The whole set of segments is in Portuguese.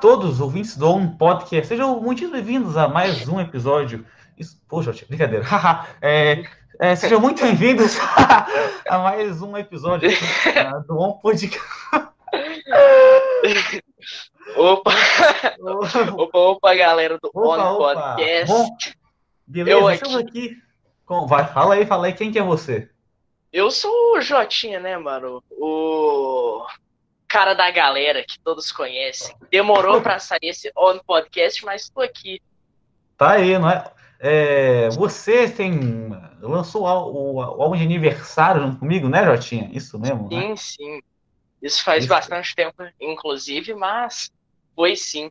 todos, ouvintes do On Podcast. Sejam muito bem-vindos a mais um episódio. Isso, poxa, brincadeira. é, é, sejam muito bem-vindos a mais um episódio aqui, uh, do On Podcast. Opa! opa, opa, galera do opa, On opa. Podcast. Bom, beleza, Eu estamos aqui. aqui com... Vai, fala aí, fala aí, quem que é você? Eu sou o Jotinha, né, mano? O cara da galera que todos conhecem. Demorou para sair esse on podcast, mas tô aqui. Tá aí, não é? é você tem lançou o, o, álbum de aniversário comigo, né, Jotinha? Isso mesmo? Sim, né? sim. Isso faz Isso. bastante tempo, inclusive, mas foi sim.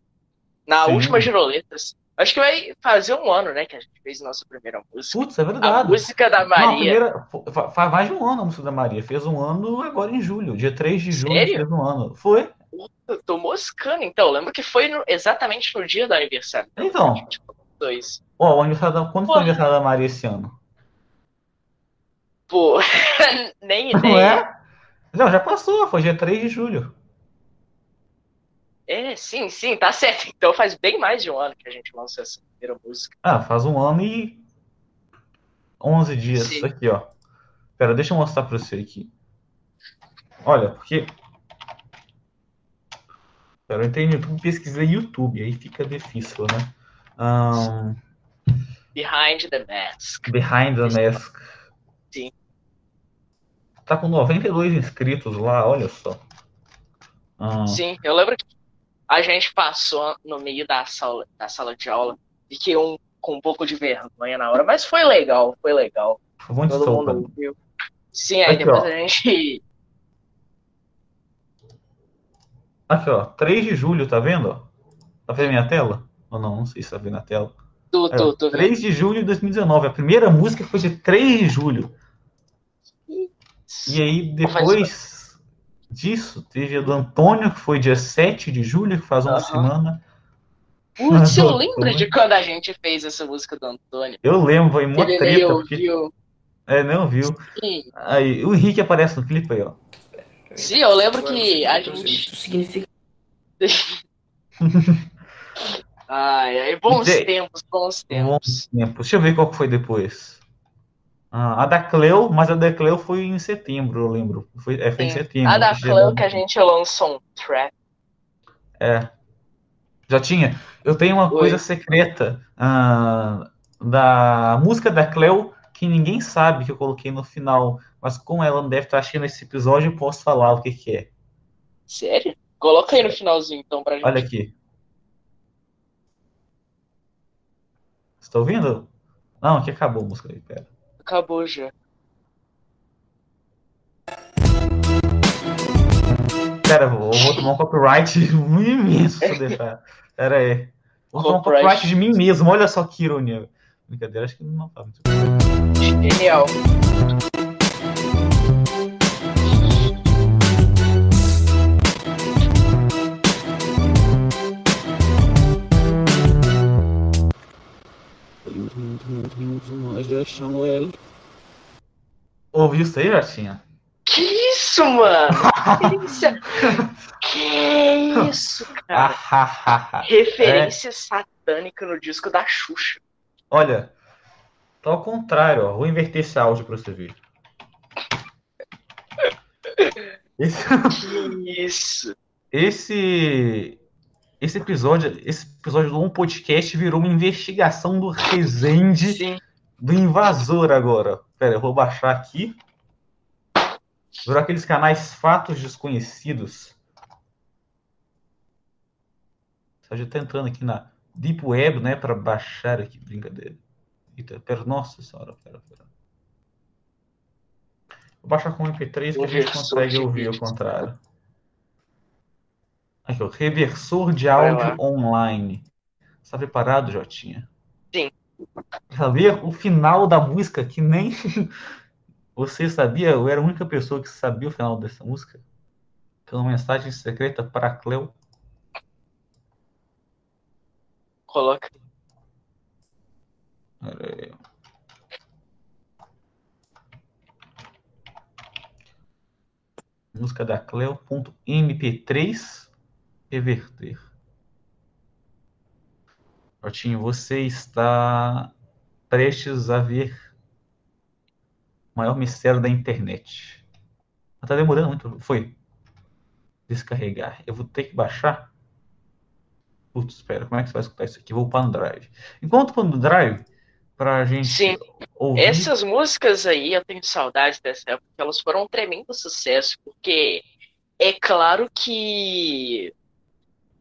Na sim. última Giroletas. Acho que vai fazer um ano, né, que a gente fez nossa primeira música. Putz, é verdade. A música da Maria. Não, primeira, faz mais de um ano a música da Maria. Fez um ano agora em julho. Dia 3 de julho Sério? fez um ano. Foi? Puta, tô moscando, então. Eu lembro que foi no, exatamente no dia do aniversário. Então. Dois. Ó, o aniversário da, quando Pô. foi o aniversário da Maria esse ano? Pô, nem ideia. Não é? Não, já passou. Foi dia 3 de julho. É, sim, sim, tá certo. Então faz bem mais de um ano que a gente lançou essa primeira música. Ah, faz um ano e 11 dias. Sim. Isso aqui, ó. Pera, deixa eu mostrar pra você aqui. Olha, porque. Pera, eu entrei no YouTube pesquisei YouTube, aí fica difícil, né? Um... Behind the Mask. Behind the Mask. Sim. Tá com 92 inscritos lá, olha só. Sim, eu lembro que a gente passou no meio da sala, da sala de aula, fiquei um, com um pouco de vergonha na hora, mas foi legal, foi legal. Foi muito Todo mundo viu. Sim, aí Aqui, depois ó. a gente. Aqui, ó, 3 de julho, tá vendo? Tá vendo a minha tela? Ou não? Não sei se tá vendo a tela. Tô, tô, tô 3 de julho de 2019. A primeira música foi de 3 de julho. E aí, depois disso, teve a do Antônio, que foi dia 7 de julho, que faz uma uhum. semana. Putz, eu lembro de quando a gente fez essa música do Antônio. Eu lembro, foi Ele treta. Porque... Viu. É, não viu. Sim. Aí, o Henrique aparece no clipe aí, ó. Sim, eu lembro que a gente. Isso significa. ai, ai, bons de... tempos, bons tempos. Bons tempos. Deixa eu ver qual foi depois. Ah, a da Cleo, mas a da Cleo foi em setembro, eu lembro. Foi, é, foi em setembro. A da Cleo que a gente lançou um trap. É. Já tinha. Eu tenho uma Oi. coisa secreta uh, da música da Cleo que ninguém sabe que eu coloquei no final. Mas como ela não deve estar assistindo esse episódio, eu posso falar o que, que é. Sério? Coloca aí no finalzinho, então, pra gente. Olha aqui. Você tá ouvindo? Não, aqui acabou a música aí, pera. Acabou já. Pera, vou, vou tomar um copyright imenso se eu deixar. Pera aí. Vou tomar um copyright de mim mesmo. Olha só que ironia. Brincadeira, acho que não tá muito. Genial. Ouviu isso aí, Jatinha? Que isso, mano? que isso, cara? Referência é. satânica no disco da Xuxa. Olha, tá ao contrário, ó. Vou inverter esse áudio pra você ver. Esse... Que isso? Esse esse episódio, esse episódio do Um Podcast virou uma investigação do Resende Sim. do invasor agora. Pera, eu vou baixar aqui. Virou aqueles canais fatos desconhecidos. Só já tá entrando aqui na Deep Web, né, para baixar aqui, brincadeira. Eita, pera, nossa senhora, pera, pera. Vou baixar com MP3 que a gente consegue ouvir ao contrário. Aqui, ó, reversor de áudio online. Está preparado, Jotinha? Sim. Saber o final da música que nem você sabia? Eu era a única pessoa que sabia o final dessa música. Que é uma mensagem secreta para Cleo. Coloca. Olha aí. Música da Cleo.mp3 reverter. Jotinho, você está prestes a ver o maior mistério da internet. Está demorando muito. Foi. Descarregar. Eu vou ter que baixar. Putz, espera, como é que você vai escutar isso aqui? Vou para o Drive. Enquanto para o Drive, para a gente Sim. ouvir... Essas músicas aí, eu tenho saudade dessa época, elas foram um tremendo sucesso, porque é claro que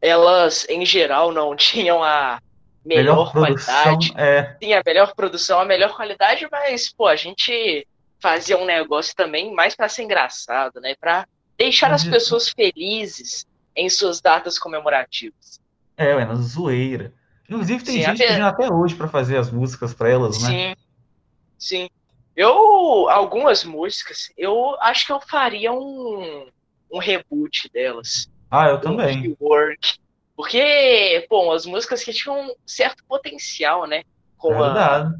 elas, em geral, não tinham a melhor, melhor qualidade. É... Sim, a melhor produção, a melhor qualidade, mas, pô, a gente fazia um negócio também mais para ser engraçado, né? Para deixar as pessoas felizes em suas datas comemorativas. É, é na zoeira. Inclusive tem sim, gente até... pedindo até hoje para fazer as músicas para elas, né? Sim. Sim. Eu algumas músicas, eu acho que eu faria um um reboot delas. Ah, eu também. Rework. Porque, pô, as músicas que tinham um certo potencial, né? Com é uma,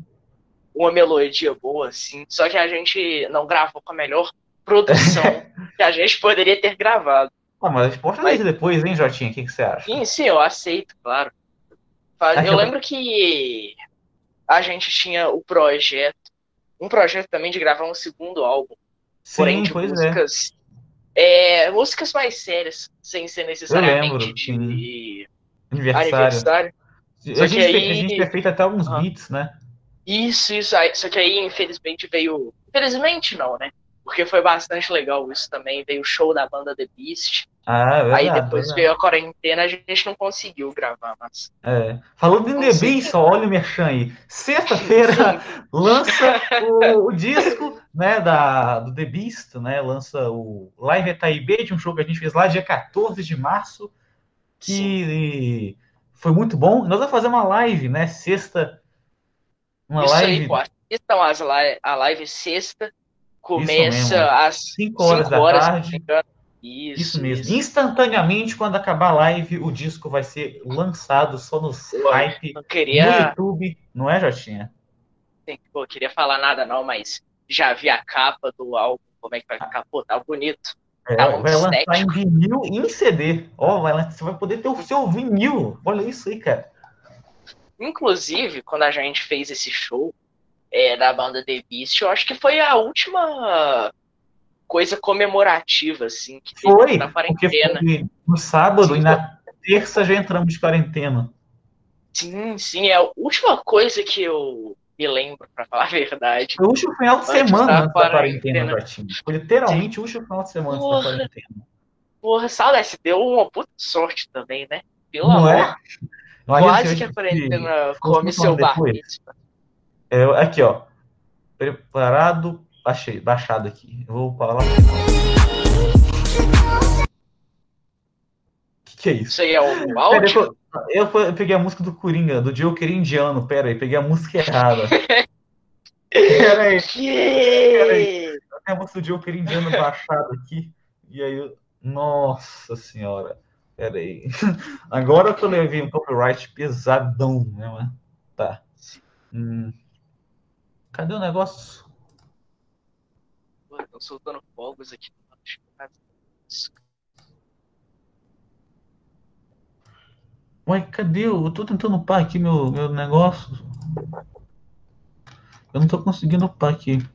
uma melodia boa, assim. Só que a gente não gravou com a melhor produção que a gente poderia ter gravado. Ah, mas a gente pode fazer mas... depois, hein, Jotinha? O que, que você acha? Sim, sim, eu aceito, claro. Eu lembro que a gente tinha o projeto, um projeto também de gravar um segundo álbum. Sim, porém, de pois é. É, músicas mais sérias, sem ser necessariamente de aniversário. aniversário. A, gente, aí... a gente feito até alguns uhum. beats, né? Isso, isso. Só que aí, infelizmente, veio. Infelizmente, não, né? Porque foi bastante legal isso também. Veio o show da banda The Beast. Ah, é verdade, Aí depois veio a quarentena, a gente não conseguiu gravar, mas. É. Falando em The Beast, olha o Merchan aí. Sexta-feira lança o, o, disco né, da, do The Beast, né? Lança o Live Etaibê, de um show que a gente fez lá dia 14 de março. Que Sim. foi muito bom. Nós vamos fazer uma live, né? Sexta. Uma Isso live. Aí, Então, as live, a live sexta começa às 5 horas, da horas, tarde. Isso, isso mesmo. Isso. Instantaneamente, quando acabar a live, o disco vai ser lançado só no site, queria... no YouTube, não é, Jotinha? Pô, queria falar nada não, mas já vi a capa do álbum, como é que vai ficar, pô, tá bonito. É, tá vai lançar em vinil e em CD. Ó, oh, vai, você vai poder ter o seu vinil. Olha isso aí, cara. Inclusive, quando a gente fez esse show, é, da banda The Beast, eu acho que foi a última coisa comemorativa, assim, que foi, na quarentena. Foi no sábado sim, e na terça já entramos de quarentena. Sim, sim, é a última coisa que eu me lembro, para falar a verdade. O último final de semana da, da quarentena, quarentena Foi literalmente o último final de semana porra, da quarentena. Porra, saudade, deu uma puta sorte também, né? Pelo Não é? amor. É? Quase que a quarentena come seu barriga. É, aqui, ó. Preparado. Achei, baixado aqui. Eu vou falar. O que, que é isso? Isso aí é o áudio? Eu, eu, peguei a música do Coringa, do Joker indiano. Pera aí, peguei a música errada. Pera aí. Pera aí. Eu tenho a música do Joker indiano baixada aqui. E aí, eu... nossa senhora. Pera aí. Agora que eu levei um copyright pesadão, né? Tá. Hum. Cadê o negócio? Estão soltando fogos aqui. Ué, cadê? Eu tô tentando upar aqui meu, meu negócio. Eu não tô conseguindo upar aqui.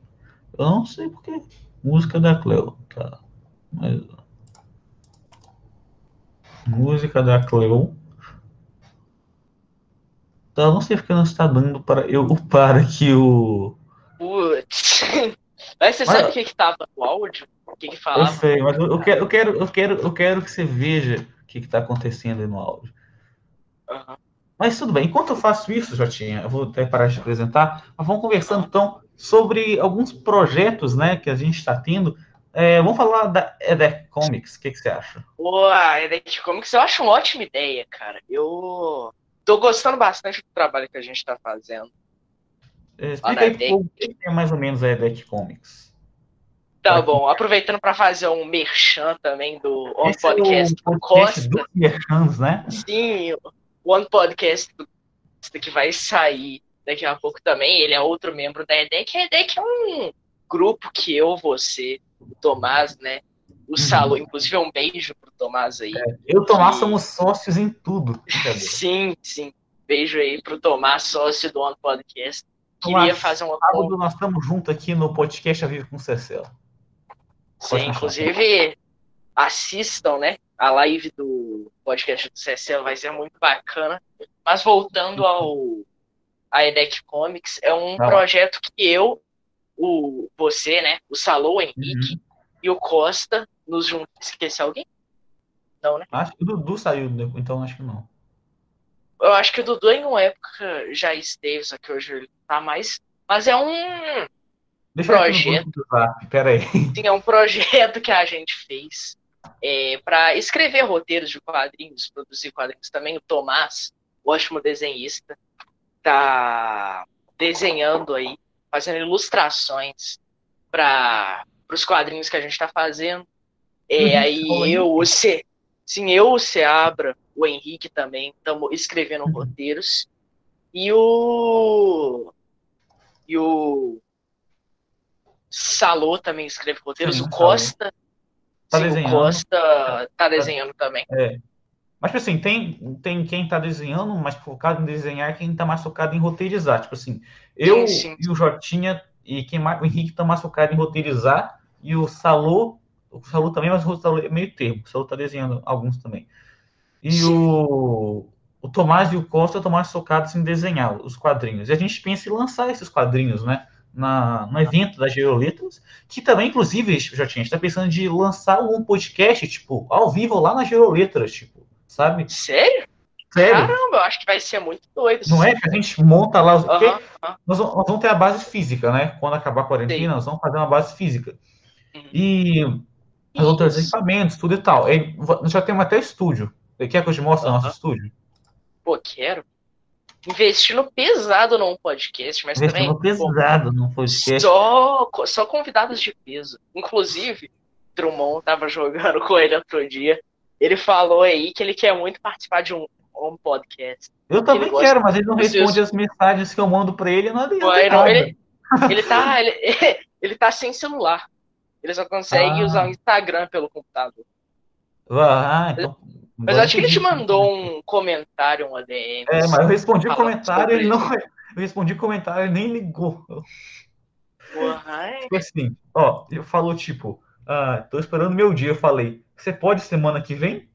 Eu não sei porque. Música da Cleo. Tá. Mas. Música da Cleo. Então, eu não sei porque não está dando para eu upar aqui o. Putz. Mas você mas... sabe o que estava no áudio? O que, que falava? Eu sei, mas eu, quero, eu, quero, eu, quero, eu quero que você veja o que está acontecendo aí no áudio. Uhum. Mas tudo bem, enquanto eu faço isso, Jotinha, eu vou até parar de apresentar, mas vamos conversando então sobre alguns projetos né, que a gente está tendo. É, vamos falar da EDEC Comics, o que, que você acha? Boa, EDEC Comics eu acho uma ótima ideia, cara. Eu Tô gostando bastante do trabalho que a gente tá fazendo. É, explica aí o que é mais ou menos a EDEC Comics. Tá pra bom, aproveitando para fazer um merchan também do Esse Podcast, é o podcast Costa. merchans, né? Sim, One Podcast que vai sair daqui a pouco também. Ele é outro membro da EDEC. A EDEC é um grupo que eu, você, o Tomás, né? O Salo, uhum. inclusive, é um beijo pro Tomás aí. É, eu e o Tomás somos sócios em tudo. sim, sim. beijo aí pro Tomás, sócio do One Podcast. Queria fazer uma. Sábado nós estamos juntos aqui no podcast A Vive com Cecel. Sim, inclusive assistam, né? A live do podcast do Cecel vai ser muito bacana. Mas voltando ao a EDEC Comics, é um ah. projeto que eu, o você, né? O Salô, o Henrique uhum. e o Costa nos juntamos. Esqueci alguém? Não, né? Acho que o Dudu saiu, então acho que não. Eu acho que o Dudu em uma época já esteve, só que hoje ele tá mais. Mas é um Deixa projeto. Pera aí. Sim, é um projeto que a gente fez é, para escrever roteiros de quadrinhos, produzir quadrinhos também. O Tomás, ótimo desenhista, tá desenhando aí, fazendo ilustrações para os quadrinhos que a gente está fazendo. É, uhum. aí eu, o C, sim, eu, o Seabra, o Henrique também, estamos escrevendo uhum. roteiros. E o. E o. Salô também escreve roteiros. Sim, o Costa. Tá sim, desenhando. Costa tá desenhando também. É. Mas, tipo assim, tem, tem quem tá desenhando, mas focado em desenhar, quem tá mais focado em roteirizar. Tipo assim, eu sim, sim. e o Jotinha e quem mais, o Henrique tá mais focado em roteirizar e o Salô, o Salô também, mas o Salô é meio termo. O Salô tá desenhando alguns também. E o, o Tomás e o Costa estão mais focados em desenhar os quadrinhos. E a gente pensa em lançar esses quadrinhos, né? Na, no evento das Geroletras, que também, inclusive, já tinha, está pensando de lançar um podcast, tipo, ao vivo lá nas Geroletras, tipo, sabe? Sério? Sério? Caramba, eu acho que vai ser muito doido. Não é? Que a gente monta lá os. Uhum, uhum. Nós, nós, vamos ter a base física, né? Quando acabar a quarentena, Sim. nós vamos fazer uma base física. Uhum. E os equipamentos, tudo e tal. E nós já temos até estúdio. Você quer que eu te mostre uhum. nosso estúdio? Pô, quero. Investindo pesado num podcast, mas Investindo também. pesado num podcast. Só, só convidados de peso. Inclusive, Drummond tava jogando com ele outro dia. Ele falou aí que ele quer muito participar de um, um podcast. Eu também quero, mas ele não responde as mensagens que eu mando pra ele, não adianta. Não, ele, ele, tá, ele, ele tá sem celular. Ele só consegue ah. usar o Instagram pelo computador. Ah, então mas acho que ele te mandou um comentário, um ADM. É, mas eu respondi o comentário, ele não. Eu respondi o comentário, ele nem ligou. Porra, tipo assim, ó, eu falou tipo, ah, tô esperando meu dia. Eu falei, você pode semana que vem?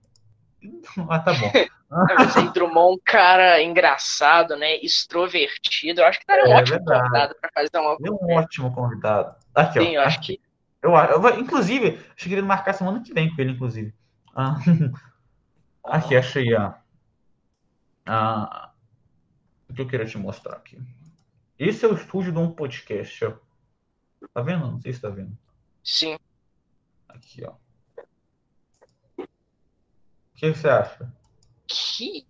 Ah, tá bom. Você entrou um cara engraçado, né? Extrovertido. Eu acho que daria um é, ótimo verdade. convidado para fazer uma. É um ótimo convidado. Aqui, Sim, ó. Eu acho aqui. que. Eu, eu, inclusive, acho que ele marcar semana que vem com ele, inclusive. Ah, Aqui, achei a, a. O que eu queria te mostrar aqui. Esse é o estúdio de um podcast. Ó. Tá vendo? Não sei se tá vendo. Sim. Aqui, ó. O que você acha? Que?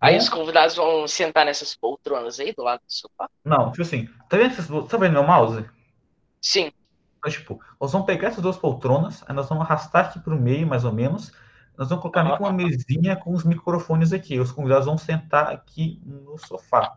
Aí os convidados vão sentar nessas poltronas aí do lado do sofá? Não, tipo assim, tá vendo, essas, tá vendo meu mouse? Sim. Então, tipo, nós vamos pegar essas duas poltronas, aí nós vamos arrastar aqui pro meio, mais ou menos, nós vamos colocar meio uma mesinha com os microfones aqui. Os convidados vão sentar aqui no sofá.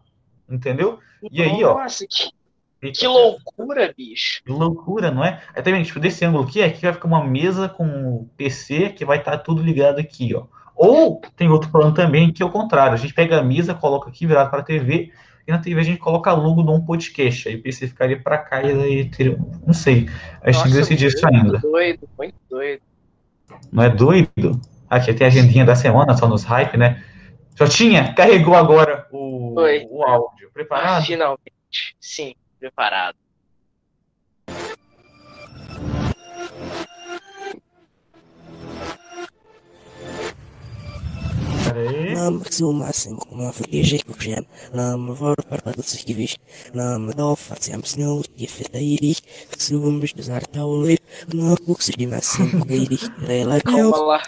Entendeu? E aí, ó. Nossa, que, que loucura, bicho. Que loucura, não é? Aí também, tipo, desse ângulo aqui, aqui vai ficar uma mesa com o PC que vai estar tá tudo ligado aqui, ó. Ou tem outro plano também, que é o contrário. A gente pega a mesa, coloca aqui virado para a TV, e na TV a gente coloca logo de um podcast. Aí o PC ficaria para cá e aí teria. Não sei. A gente que decidir isso ainda. Muito doido, muito doido. Não é doido? Aqui tem a agendinha da semana, só nos hype, né? tinha carregou agora o, o áudio. Preparado? Finalmente. Sim, preparado. Nam sumasin kuma fliege kujem. Nam vor parpadu sich gewicht. Nam dof hat sie am Snow gefeteilig. Sum bist du zartaulig. Na kuxi die Massen geilig. Rela Calma lá.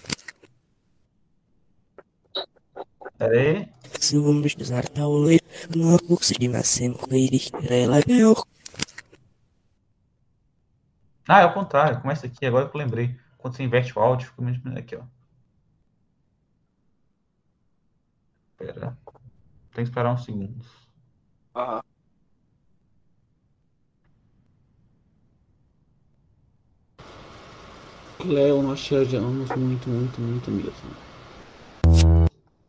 Pera aí. Sumos dos artaulir, no curso de Massimo Cleiris, Relagel. Ah, é o contrário. Começa aqui, agora que eu lembrei. Quando você inverte o áudio, fica menos aqui, ó. Pera. Tem que esperar uns segundos. Aham. Léo, nós te odiamos muito, muito, muito mesmo.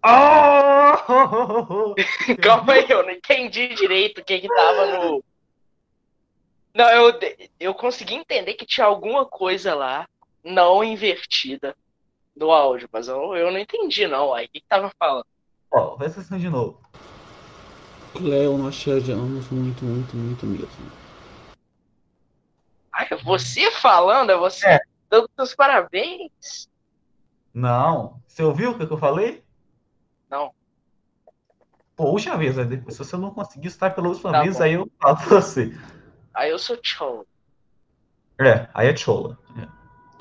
Oh! Calma aí, eu não entendi direito o que que tava no. Não, eu, eu consegui entender que tinha alguma coisa lá não invertida no áudio, mas eu, eu não entendi, não. Aí o que, que tava falando? Ó, presta atenção de novo. Cleo, nós te odiamos muito, muito, muito mesmo. Ai, é você falando, é você É. dando seus parabéns. Não. Você ouviu o que eu falei? Não. Pô, última vez, né? Depois, se você não conseguir estar pela última Tá vez, bom. aí eu falo pra você. Aí eu sou tchau. É, aí é chola.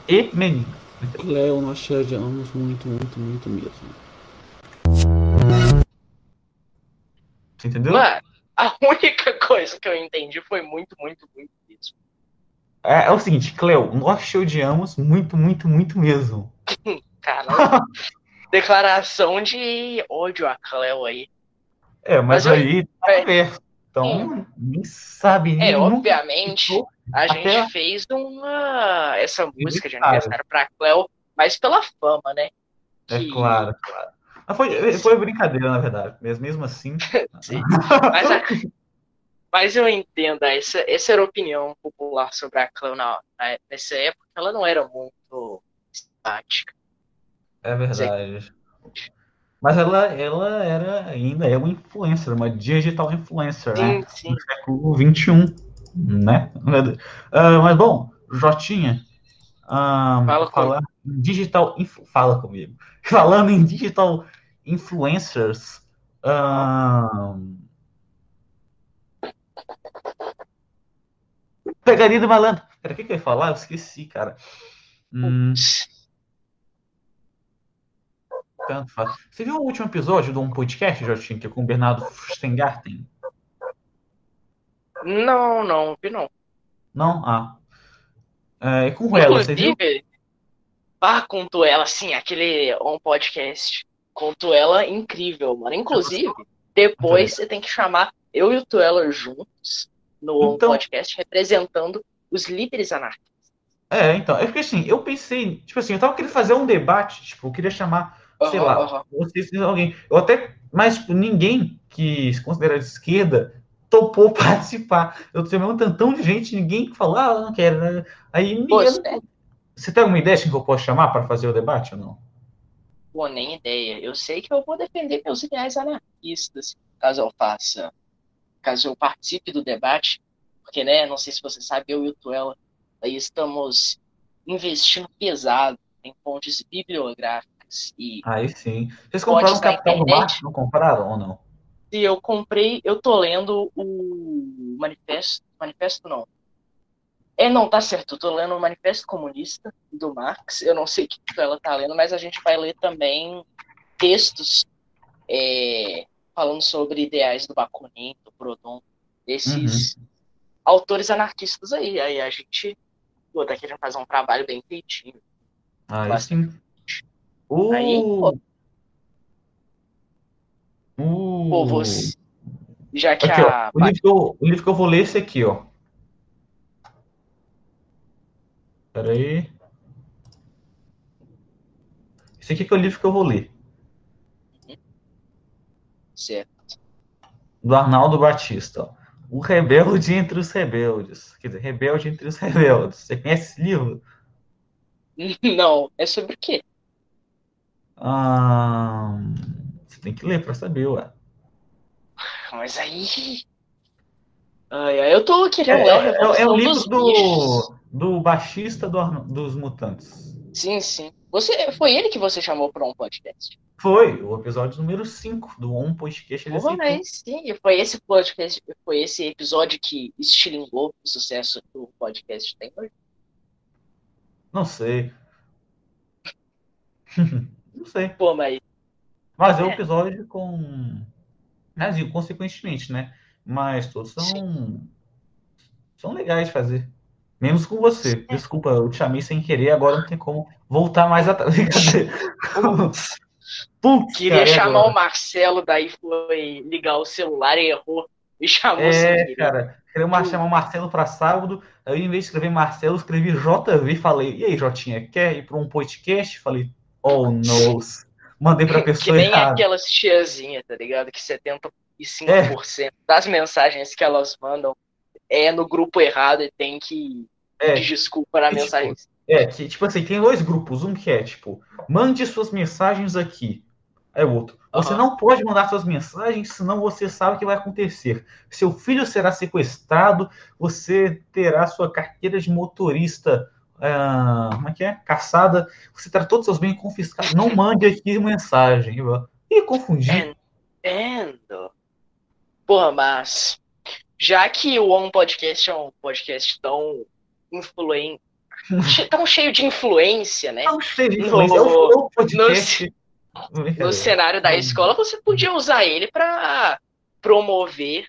É. E menino. Cleo, nós te odiamos muito, muito, muito mesmo. Você entendeu? Mano, a única coisa que eu entendi foi muito, muito, muito isso. É, é o seguinte, Cleo, nós te odiamos muito, muito, muito mesmo. Caramba. Declaração de ódio a Cleo aí. É, mas, Mas eu- aí tá é. perto. Então, nem sabe, nem É, obviamente, a Até- gente fez uma essa música de aniversário pra Cleo, mas pela fama, né? É Que- claro, claro. Mas foi, foi brincadeira, na verdade. Mas mesmo assim. Sim. Mas, a- mas eu entendo, essa, essa era a opinião popular sobre a na, na- nessa época. Ela não era muito simpática. É verdade. Mas ela, ela era ainda é uma influencer, uma digital influencer, né? Sim, sim. século XXI, né? Ah, mas bom, Jotinha, ah, Fala falar em digital, fala comigo. Falando em digital influencers, ah, pegaria do malandro. Pera, o que que eu ia falar? Eu esqueci, cara. Hum, tanto faz. Você viu o último episódio de um podcast, Jotinha, que é com o Bernardo Stengarten? Não, não, vi não. Não? Ah. É com ela, você viu? Ah, contou ela, sim, aquele um podcast. Contou ela incrível, mano. Inclusive, depois você tem que chamar eu e o Tuela juntos no Então- podcast representando os líderes anarquistas. É, então, é porque assim, eu pensei, tipo assim, eu tava querendo fazer um debate, tipo, eu queria chamar, sei Aham, lá, aham. vocês, alguém, eu até, mas tipo, ninguém que se considera de esquerda topou participar. Eu chamei um tantão de gente, ninguém falou, ah, eu não quero, né? Aí, me- Pô, você tem alguma ideia de quem eu posso chamar para fazer o debate ou não? Pô, nem ideia. Eu sei que eu vou defender meus ideais anarquistas, caso eu faça, caso eu participe do debate, porque, né, não sei se você sabe, eu e o Tuela aí estamos investindo pesado em fontes bibliográficas e Aí sim. Vocês compraram o Capital do. Marx? Não compraram ou não? se eu comprei, eu tô lendo o manifesto, manifesto não. É, não, tá certo, eu tô lendo o Manifesto Comunista do Marx, eu não sei o que ela tá lendo, mas a gente vai ler também textos é, falando sobre ideais do Bakunin, do Proudhon, desses autores anarquistas aí. Aí a gente, pô, tá querendo fazer um trabalho bem feitinho. Bastante. sim. O... Aí, pô. o... Pô, você, já que Aqui, a... ó, o, livro que eu, o livro que eu vou ler é esse aqui, ó. Pera aí. Esse aqui que é o livro que eu vou ler. Certo. Do Arnaldo Batista, ó. O Rebelde entre os Rebeldes. Quer dizer, Rebelde entre os Rebeldes. Você conhece esse livro? Não, é sobre o quê? Ah, você tem que ler pra saber, ué. Mas aí. Ai, eu tô É, querendo é, ler a é- é o livro dos Bichos. Do, baixista do dos Mutantes. Sim, sim. Você, foi ele que você chamou para um podcast? Foi o episódio número 5 do On Podcast. Ele Porra, mas sim, foi esse podcast, foi esse episódio que estilingou o sucesso do podcast tem hoje. Não sei. Não sei. Pô, mas Mas é um É. episódio com. Assim, consequentemente, né? Mas todos são. São legais de fazer. Menos com você. Desculpa, eu te chamei sem querer, agora não tem como voltar mais atrás. Putz, queria cara, e chamar agora? o Marcelo, daí foi ligar o celular e errou. E chamou sem É, querer. cara. Queria mar- chamar o Marcelo para sábado. Aí, em vez de escrever Marcelo, escrevi JV. Falei, e aí, Jotinha, quer ir para um podcast? Falei, oh, no. mandei pra Que pessoa nem errada. aquelas tiazinhas, tá ligado? Que 75% das mensagens que elas mandam é no grupo errado e tem que É, desculpa na tipo, mensagem. É, que, tipo assim, tem dois grupos. Um que é, tipo, mande suas mensagens aqui. Aí o outro, você Aham. não pode mandar suas mensagens, senão você sabe o que vai acontecer. Seu filho será sequestrado, você terá sua carteira de motorista, ah, como é que é? Caçada, você terá todos os seus bens confiscados. Não mande aqui mensagem. Ih, confundi. Entendo. Porra, mas já que o On Podcast é um podcast tão influente, tão cheio de influência, né? Sei, gente, No- mas é o podcast. no cenário da escola, você podia usar ele para promover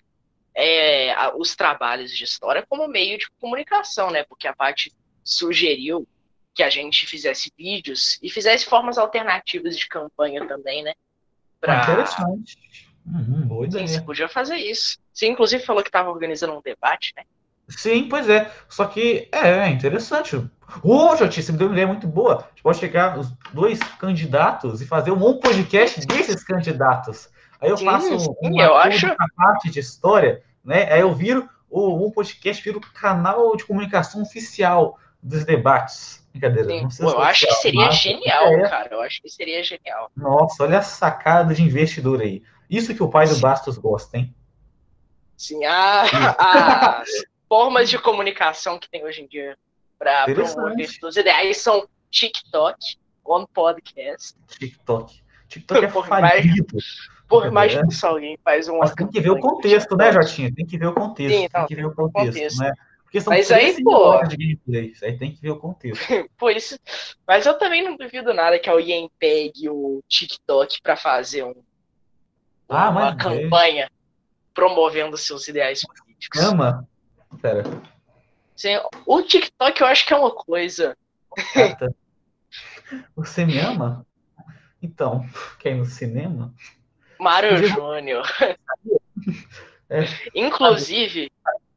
é, os trabalhos de história como meio de comunicação, né? Porque a parte sugeriu que a gente fizesse vídeos e fizesse formas alternativas de campanha também, né? Ah, Pra... interessante. Uhum, boa Sim, você ideia. podia fazer isso. Você, inclusive, falou que estava organizando um debate, né? Sim, pois é. Só que é, é interessante. Ô, Joti, você me deu uma ideia muito boa. A gente pode chegar os dois candidatos e fazer um podcast desses candidatos. Aí eu Sim, faço sim, um eu acho. parte de história, né? Aí eu viro o um podcast, viro o canal de comunicação oficial dos debates. Brincadeira. Sim, pô, eu acho que seria mas- genial, É. cara. Eu acho que seria genial. Nossa, olha a sacada de investidor aí. Isso que o pai do Bastos gosta, hein? Sim, a- as formas de comunicação que tem hoje em dia para promover seus ideais são TikTok, on podcast. TikTok. TikTok é Por mais- falido. Por É. imagina se alguém faz. Mas tem que ver o contexto, né. Jotinha? Tem que ver o contexto. Sim, tem então, que ver o contexto, contexto. né? Porque são Mas aí, 13 pô- de gameplay. Isso aí tem que ver o contexto. Pô, isso... Mas eu também não duvido nada que alguém pegue o TikTok para fazer um, Ah, uma é. campanha promovendo seus ideais políticos. Ama? Pera. Sim, o TikTok eu acho que é uma coisa. Cata. Você me ama? Então, quer ir no cinema? Mário eu- Júnior. É. Inclusive,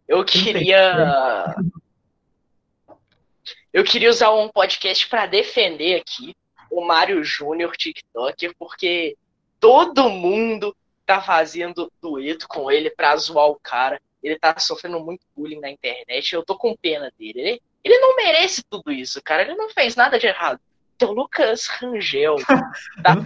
eu queria. Eu queria usar um podcast para defender aqui o Mário Júnior TikToker, porque todo mundo tá fazendo dueto com ele pra zoar o cara. Ele tá sofrendo muito bullying na internet. Eu tô com pena dele. Ele, ele não merece tudo isso, cara. Ele não fez nada de errado. Até o Lucas Rangel. tá-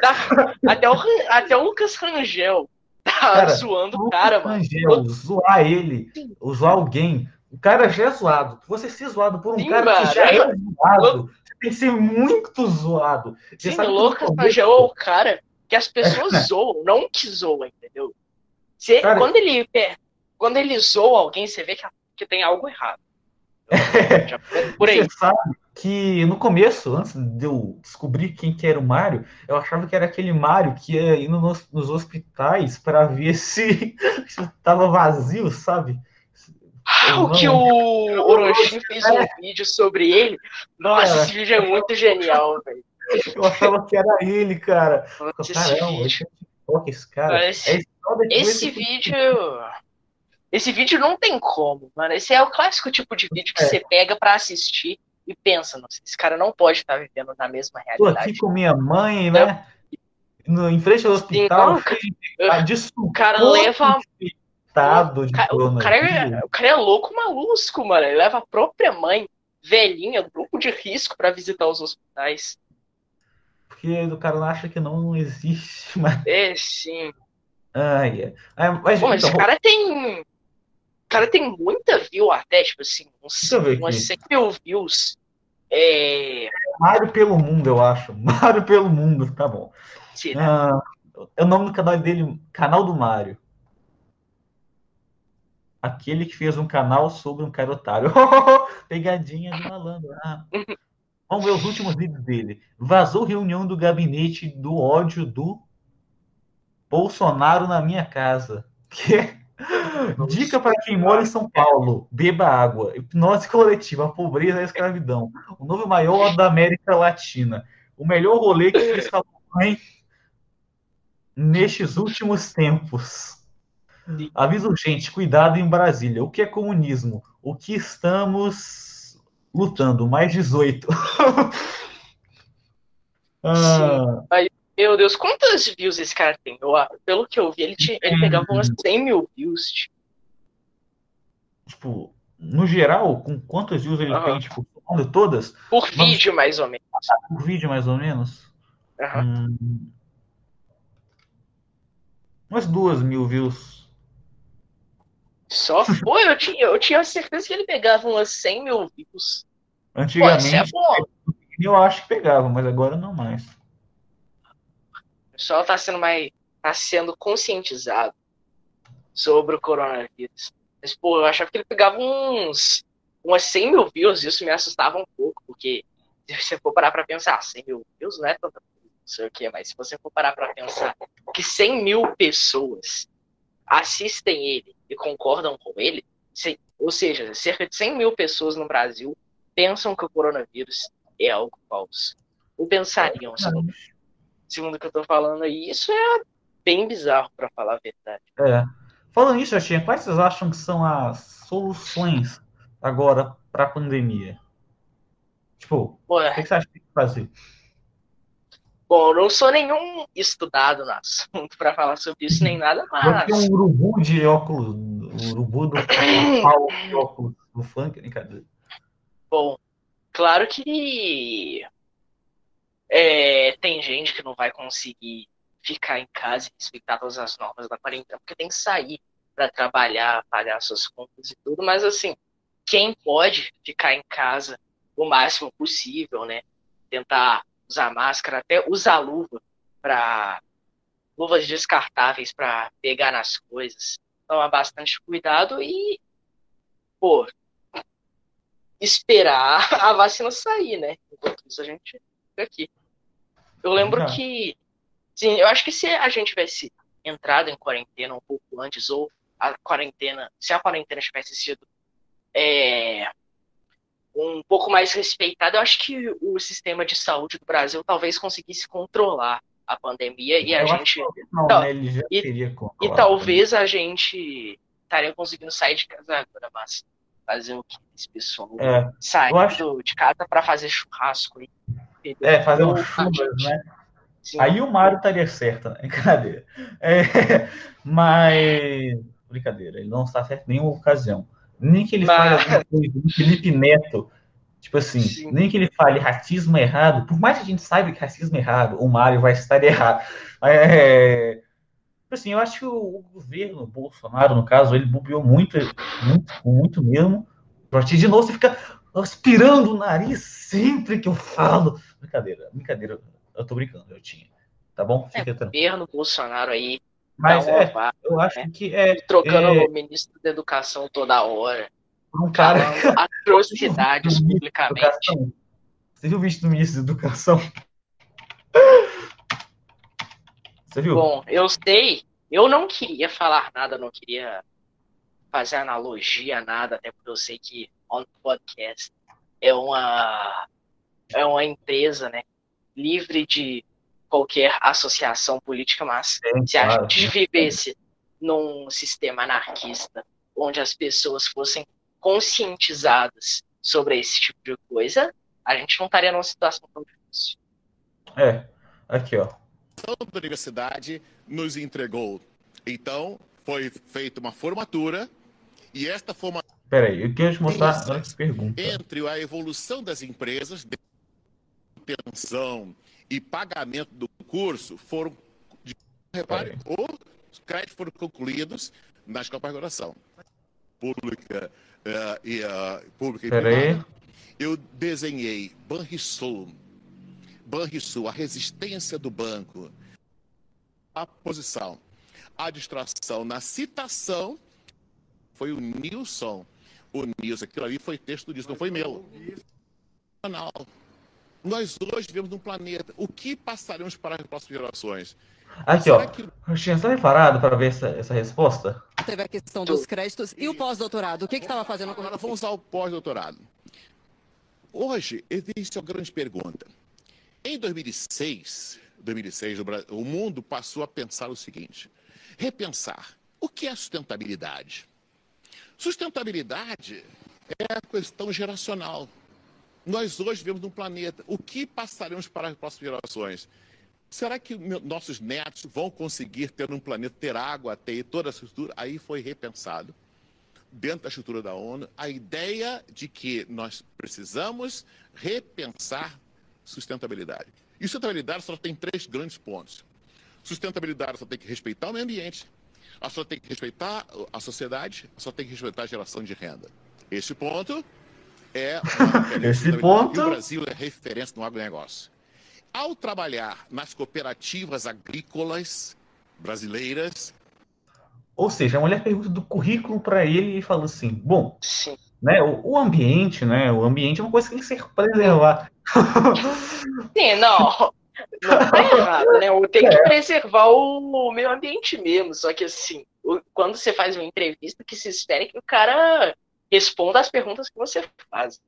tá- até, o, até o Lucas Rangel tá Cara, zoando o cara, mano. Angel, zoar ele, zoar alguém. O cara já é zoado. Você ser zoado por um Sim, cara mano. que já é zoado, você tem que ser muito zoado. Você Sim, o Lucas Rangel é o cara que as pessoas zoam, não que zoam, entendeu? Se- Cara- quando, ele, quando ele zoa alguém, você vê que, que tem algo errado. Já por aí. Você sabe que no começo, antes de eu descobrir quem que era o Mário, eu achava que era aquele Mário que ia indo nos, nos hospitais para ver se estava vazio, sabe? Ah, o que o Orochi fez um vídeo sobre ele. Nossa, Cara. esse vídeo é muito genial, velho. Eu achava que era ele, cara. Nossa, Esse Caramba, vídeo. esse cara. Esse- É Esse que- vídeo. Esse vídeo não tem como, mano. Esse é o clássico tipo de vídeo que É. você pega pra assistir e pensa, nossa, esse cara não pode estar vivendo na mesma Tô realidade. aqui com minha mãe, né? No, em frente ao hospital, Sim, de O cara leva. de O cara, é, o cara é louco malusco, mano. Ele leva a própria mãe, velhinha, grupo de risco, pra visitar os hospitais. Porque o cara acha que não existe, mas. É, sim. Ai. Ai, mas, Pô, mas então, o cara tem. O cara tem muita view até, tipo assim, uns, umas aqui. 100 mil views. É. Mário pelo mundo, eu acho. Mário pelo mundo, tá bom. será? Ah, é o nome do canal dele, Canal do Mário. Aquele que fez um canal sobre um cara otário. Pegadinha do malandro. Ah. Vamos ver os últimos vídeos dele. Vazou reunião do gabinete do ódio do Bolsonaro na minha casa. Que? Dica para quem mora em São Paulo: beba água. Hipnose coletiva, a pobreza e a escravidão. O novo maior da América Latina. O melhor rolê que fiz com a nestes últimos tempos. Aviso gente, cuidado em Brasília. O que é comunismo? O que estamos lutando? Mais 18. ah, Meu Deus, quantas views esse cara tem? Eu, pelo que eu vi, ele, tinha, ele pegava umas 100 mil views. Tipo, no geral, com quantas views ele uhum. tem, tipo, todas? Por vídeo, mais ou menos. Por vídeo, mais ou menos? Uhum. Hum, umas duas mil views. Só foi? Eu tinha, eu tinha certeza que ele pegava umas 100 mil views. Antigamente, Pô, é eu acho que pegava, mas agora não mais. O pessoal está sendo mais. tá sendo conscientizado sobre o coronavírus. Mas, pô, eu achava que ele pegava uns. umas 100 mil views, isso me assustava um pouco, porque se você for parar pra pensar, 100 mil views não é tanta coisa, não sei o que, mas se você for parar pra pensar que 100 mil pessoas assistem ele e concordam com ele, ou seja, cerca de 100 mil pessoas no Brasil pensam que o coronavírus é algo falso. Ou pensariam, segundo, segundo o que eu tô falando aí. Isso é bem bizarro, para falar a verdade. É. Falando isso, Justinha, quais vocês acham que são as soluções agora para a pandemia? Tipo, Ué. o que você acha que tem que fazer? Bom, eu não sou nenhum estudado no assunto para falar sobre isso, nem nada, mas. Tem um urubu de óculos, urubu do pau de óculos do funk, brincadeira. Bom, claro que é, tem gente que não vai conseguir ficar em casa e respeitar todas as normas da quarentena, porque tem que sair para trabalhar, pagar suas contas e tudo, mas assim, quem pode ficar em casa o máximo possível, né? Tentar usar máscara, até usar luva para luvas descartáveis para pegar nas coisas. Tomar bastante cuidado e pô, esperar a vacina sair, né? Enquanto isso a gente fica aqui. Eu lembro que, sim, eu acho que se a gente tivesse entrado em quarentena um pouco antes, ou a quarentena, se a quarentena tivesse sido é, um pouco mais respeitada, eu acho que o sistema de saúde do Brasil talvez conseguisse controlar a pandemia e a eu gente. Não, então, né? e, e talvez a gente estaria conseguindo sair de casa agora, mas fazer o que esse pessoal é, saindo acho... de casa para fazer churrasco aí. É, fazer um churras, né? Sim. Aí o Mário estaria certo, né? Brincadeira. É, mas. Brincadeira, ele não está certo em nenhuma ocasião. Nem que ele mas... fale do Felipe Neto. Tipo assim, Sim. nem que ele fale racismo errado, por mais que a gente saiba que racismo é errado, o Mário vai estar errado. É, tipo assim, eu acho que o, governo Bolsonaro, no caso, ele bobeou muito, muito, muito mesmo. A partir de novo, você fica aspirando o nariz sempre que eu falo. Brincadeira, brincadeira. Eu tô brincando, eu tinha. Tá bom? Fica é, governo Bolsonaro aí. Mas é, eu acho né? que é. Trocando é... o ministro da Educação toda hora. Um cara. atrocidades publicamente. Você viu o vídeo do ministro da Educação? Você viu? Bom, eu sei. Eu não queria falar nada, não queria fazer analogia, nada, até porque eu sei que on podcast é uma é uma empresa, né, livre de qualquer associação política, mas Sim, se a claro. gente vivesse num sistema anarquista, onde as pessoas fossem conscientizadas sobre esse tipo de coisa, a gente não estaria numa situação tão difícil. É, aqui ó. A universidade nos entregou. Então, foi feita uma formatura e esta formatura Peraí, eu quero te mostrar antes pergunta. Entre a evolução das empresas, pensão e pagamento do curso foram, repare, os créditos foram concluídos na escola de graduação pública uh, e uh, pública e privada. Eu desenhei Banrisul, Banrisul, a resistência do banco, a posição, a distração na citação foi o Nilson o Nilson. Aquilo ali foi texto disso, não foi meu. Nós hoje vivemos num planeta. O que passaremos para as próximas gerações? Aqui, Será ó. Que... Você está preparado para ver essa, essa resposta? Teve a questão dos créditos e o pós-doutorado. O que estava fazendo Agora vamos ao pós-doutorado. Hoje, existe uma grande pergunta. Em 2006, 2006 o mundo passou a pensar o seguinte: repensar. O que é sustentabilidade? Sustentabilidade é a questão geracional. Nós hoje vivemos num planeta. O que passaremos para as próximas gerações? Será que nossos netos vão conseguir ter um planeta, ter água, ter toda a estrutura? Aí foi repensado, dentro da estrutura da ONU, a ideia de que nós precisamos repensar sustentabilidade. E sustentabilidade só tem três grandes pontos. Sustentabilidade só tem que respeitar o meio ambiente, só tem que respeitar a sociedade, só tem que respeitar a geração de renda. Esse ponto é Esse ponto... E o Brasil é referência no agronegócio. Ao trabalhar nas cooperativas agrícolas brasileiras. Ou seja, a mulher pergunta do currículo para ele e fala assim: bom, Sim. Né, o, o, ambiente, né? O ambiente é uma coisa que tem que ser preservada. Sim, não. Não tá errado, né? Tem que é. preservar o, o meio ambiente mesmo. Só que assim, quando você faz uma entrevista, que se espere que o cara responda as perguntas que você faz.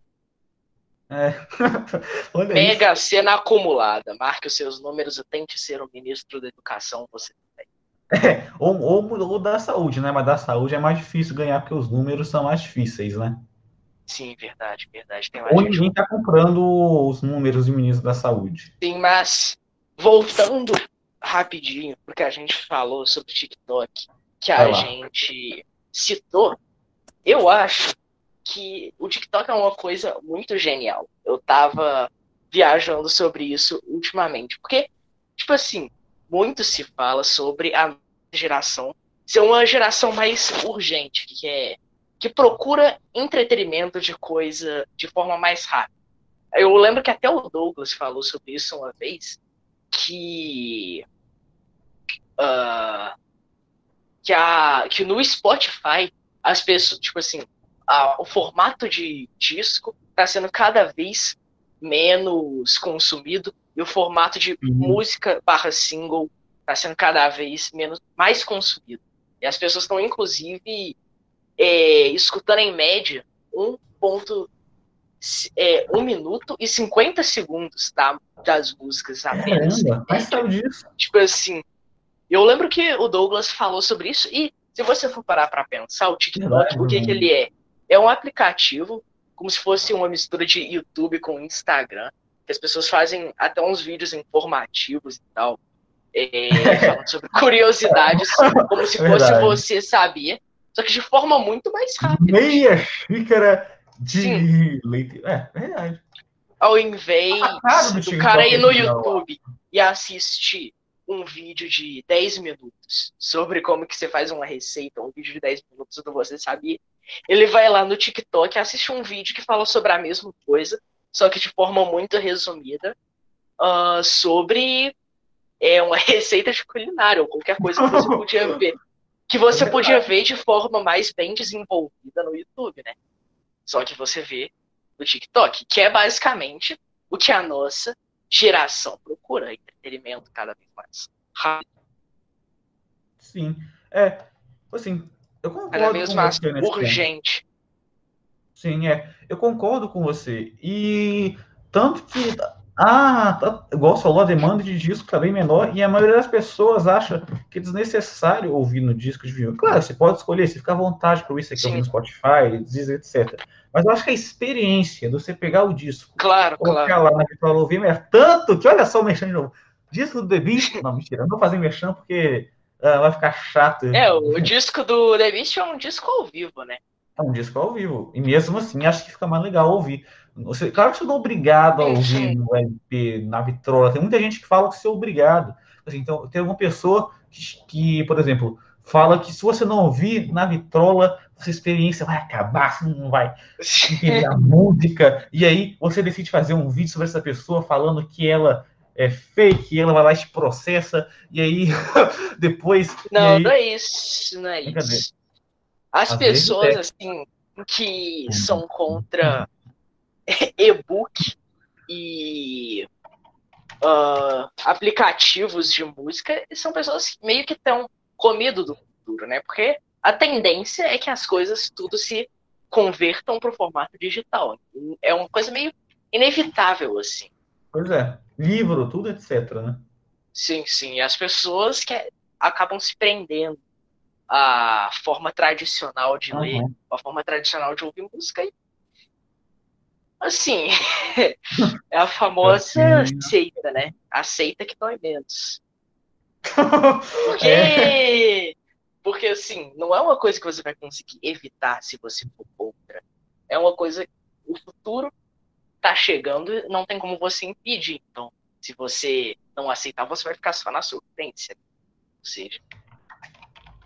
É. Mega isso. cena acumulada. Marque os seus números e tente ser o ministro da educação você tem. É, ou, ou, ou, da saúde, né? Mas da saúde é mais difícil ganhar porque os números são mais difíceis, né? Sim, verdade, verdade. Tem mais ou ninguém está comprando os números de ministro da saúde. Sim, mas voltando rapidinho, porque a gente falou sobre o TikTok, que a gente citou, eu acho que o TikTok é uma coisa muito genial. Eu tava viajando sobre isso ultimamente. Porque, tipo assim, muito se fala sobre a geração ser uma geração mais urgente, que é que procura entretenimento de coisa de forma mais rápida. Eu lembro que até o Douglas falou sobre isso uma vez, que uh, que, a, que no Spotify as pessoas, tipo assim, a, o formato de disco está sendo cada vez menos consumido e o formato de uhum. música barra single está sendo cada vez menos mais consumido. E as pessoas estão, inclusive, é, escutando em média um ponto é, 1 minuto e 50 segundos tá, das músicas apenas. Caramba, disso? Tipo assim, eu lembro que o Douglas falou sobre isso e se você for parar para pensar, o TikTok, o que, que ele é? É um aplicativo, como se fosse uma mistura de YouTube com Instagram, que as pessoas fazem até uns vídeos informativos e tal, é, falando sobre curiosidades, como se fosse Verdade. você sabia, só que de forma muito mais rápida. Meia xícara de Sim. leite. É, é verdade. Ao invés do cara ir no YouTube e assistir um vídeo de 10 minutos sobre como que você faz uma receita, um vídeo de 10 minutos do Você Sabia, ele vai lá no TikTok e assiste um vídeo que fala sobre a mesma coisa, só que de forma muito resumida, uh, sobre é, uma receita de culinária, ou qualquer coisa que você podia ver. Que você podia ver de forma mais bem desenvolvida no YouTube, né? Só que você vê no TikTok, que é basicamente o que a nossa geração procura entretenimento cada vez mais rápido. Sim. É, assim, eu concordo cada vez com mais você urgente. Sim, é. Eu concordo com você. E tanto que ah, tá, igual você falou, a demanda de disco está bem menor e a maioria das pessoas acha que é desnecessário ouvir no disco de vinil. Claro, você pode escolher, você fica à vontade para ouvir isso aqui ouvir no Spotify, Deezer, etc. Mas eu acho que a experiência de você pegar o disco, claro, colocar claro. lá na vitrola ouvir, é tanto que, olha só o mexendo de novo. Disco do The Beast, não, mentira, não vou fazer mexão porque uh, vai ficar chato. É, o disco do The Beast é um disco ao vivo, né? É um disco ao vivo. E mesmo assim, acho que fica mais legal ouvir. Você, claro que você não é obrigado a ouvir no LP, na vitrola. Tem muita gente que fala que você é obrigado. Assim, então, tem uma pessoa que, que, por exemplo, fala que se você não ouvir na vitrola, sua experiência vai acabar, você não vai entender a música. E aí você decide fazer um vídeo sobre essa pessoa falando que ela é fake, ela vai lá e te processa, e aí depois. Não, aí... não é isso, não é isso. As Às pessoas, é. assim, que são contra e-book e uh, aplicativos de música são pessoas que meio que estão com medo do futuro, né? Porque a tendência é que as coisas tudo se convertam para o formato digital. É uma coisa meio inevitável, assim. Pois é. Livro, tudo, etc, né? Sim, sim. E as pessoas que acabam se prendendo à forma tradicional de uhum. ler, à forma tradicional de ouvir música e Assim, é a famosa assim. seita, né? A seita que dói menos. Porque, é. porque, assim, não é uma coisa que você vai conseguir evitar se você for contra. É uma coisa. O futuro tá chegando e não tem como você impedir. Então, se você não aceitar, você vai ficar só na sofrência. Ou seja,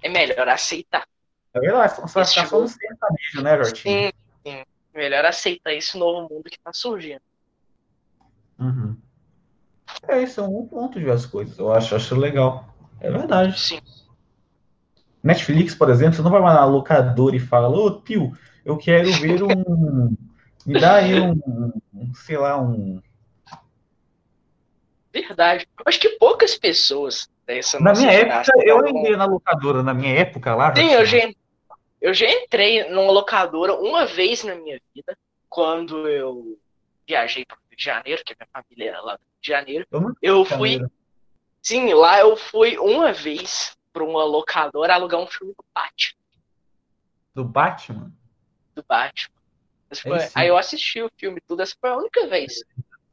é melhor aceitar. É verdade, você vai ficar só no sertanejo, né, Jorginho? Sim, sim. Melhor aceitar esse novo mundo que tá surgindo. Uhum. É, isso é um ponto de ver as coisas. Eu acho, acho legal. É verdade. Sim. Netflix, por exemplo, você não vai lá na locadora e fala, ô tio, eu quero ver um. Me dá aí um, um sei lá, um. Verdade. Acho que poucas pessoas dessa Na minha época, eu entrei na locadora, na minha época lá. Sim, eu já, eu já entrei numa locadora uma vez na minha vida, quando eu viajei para o Rio de Janeiro, que a minha família era lá do Rio de Janeiro. Eu, eu fui. Janeiro. Sim, lá eu fui uma vez para uma locadora alugar um filme do Batman. Do Batman? Do Batman. Foi, aí eu assisti o filme tudo, essa foi a única vez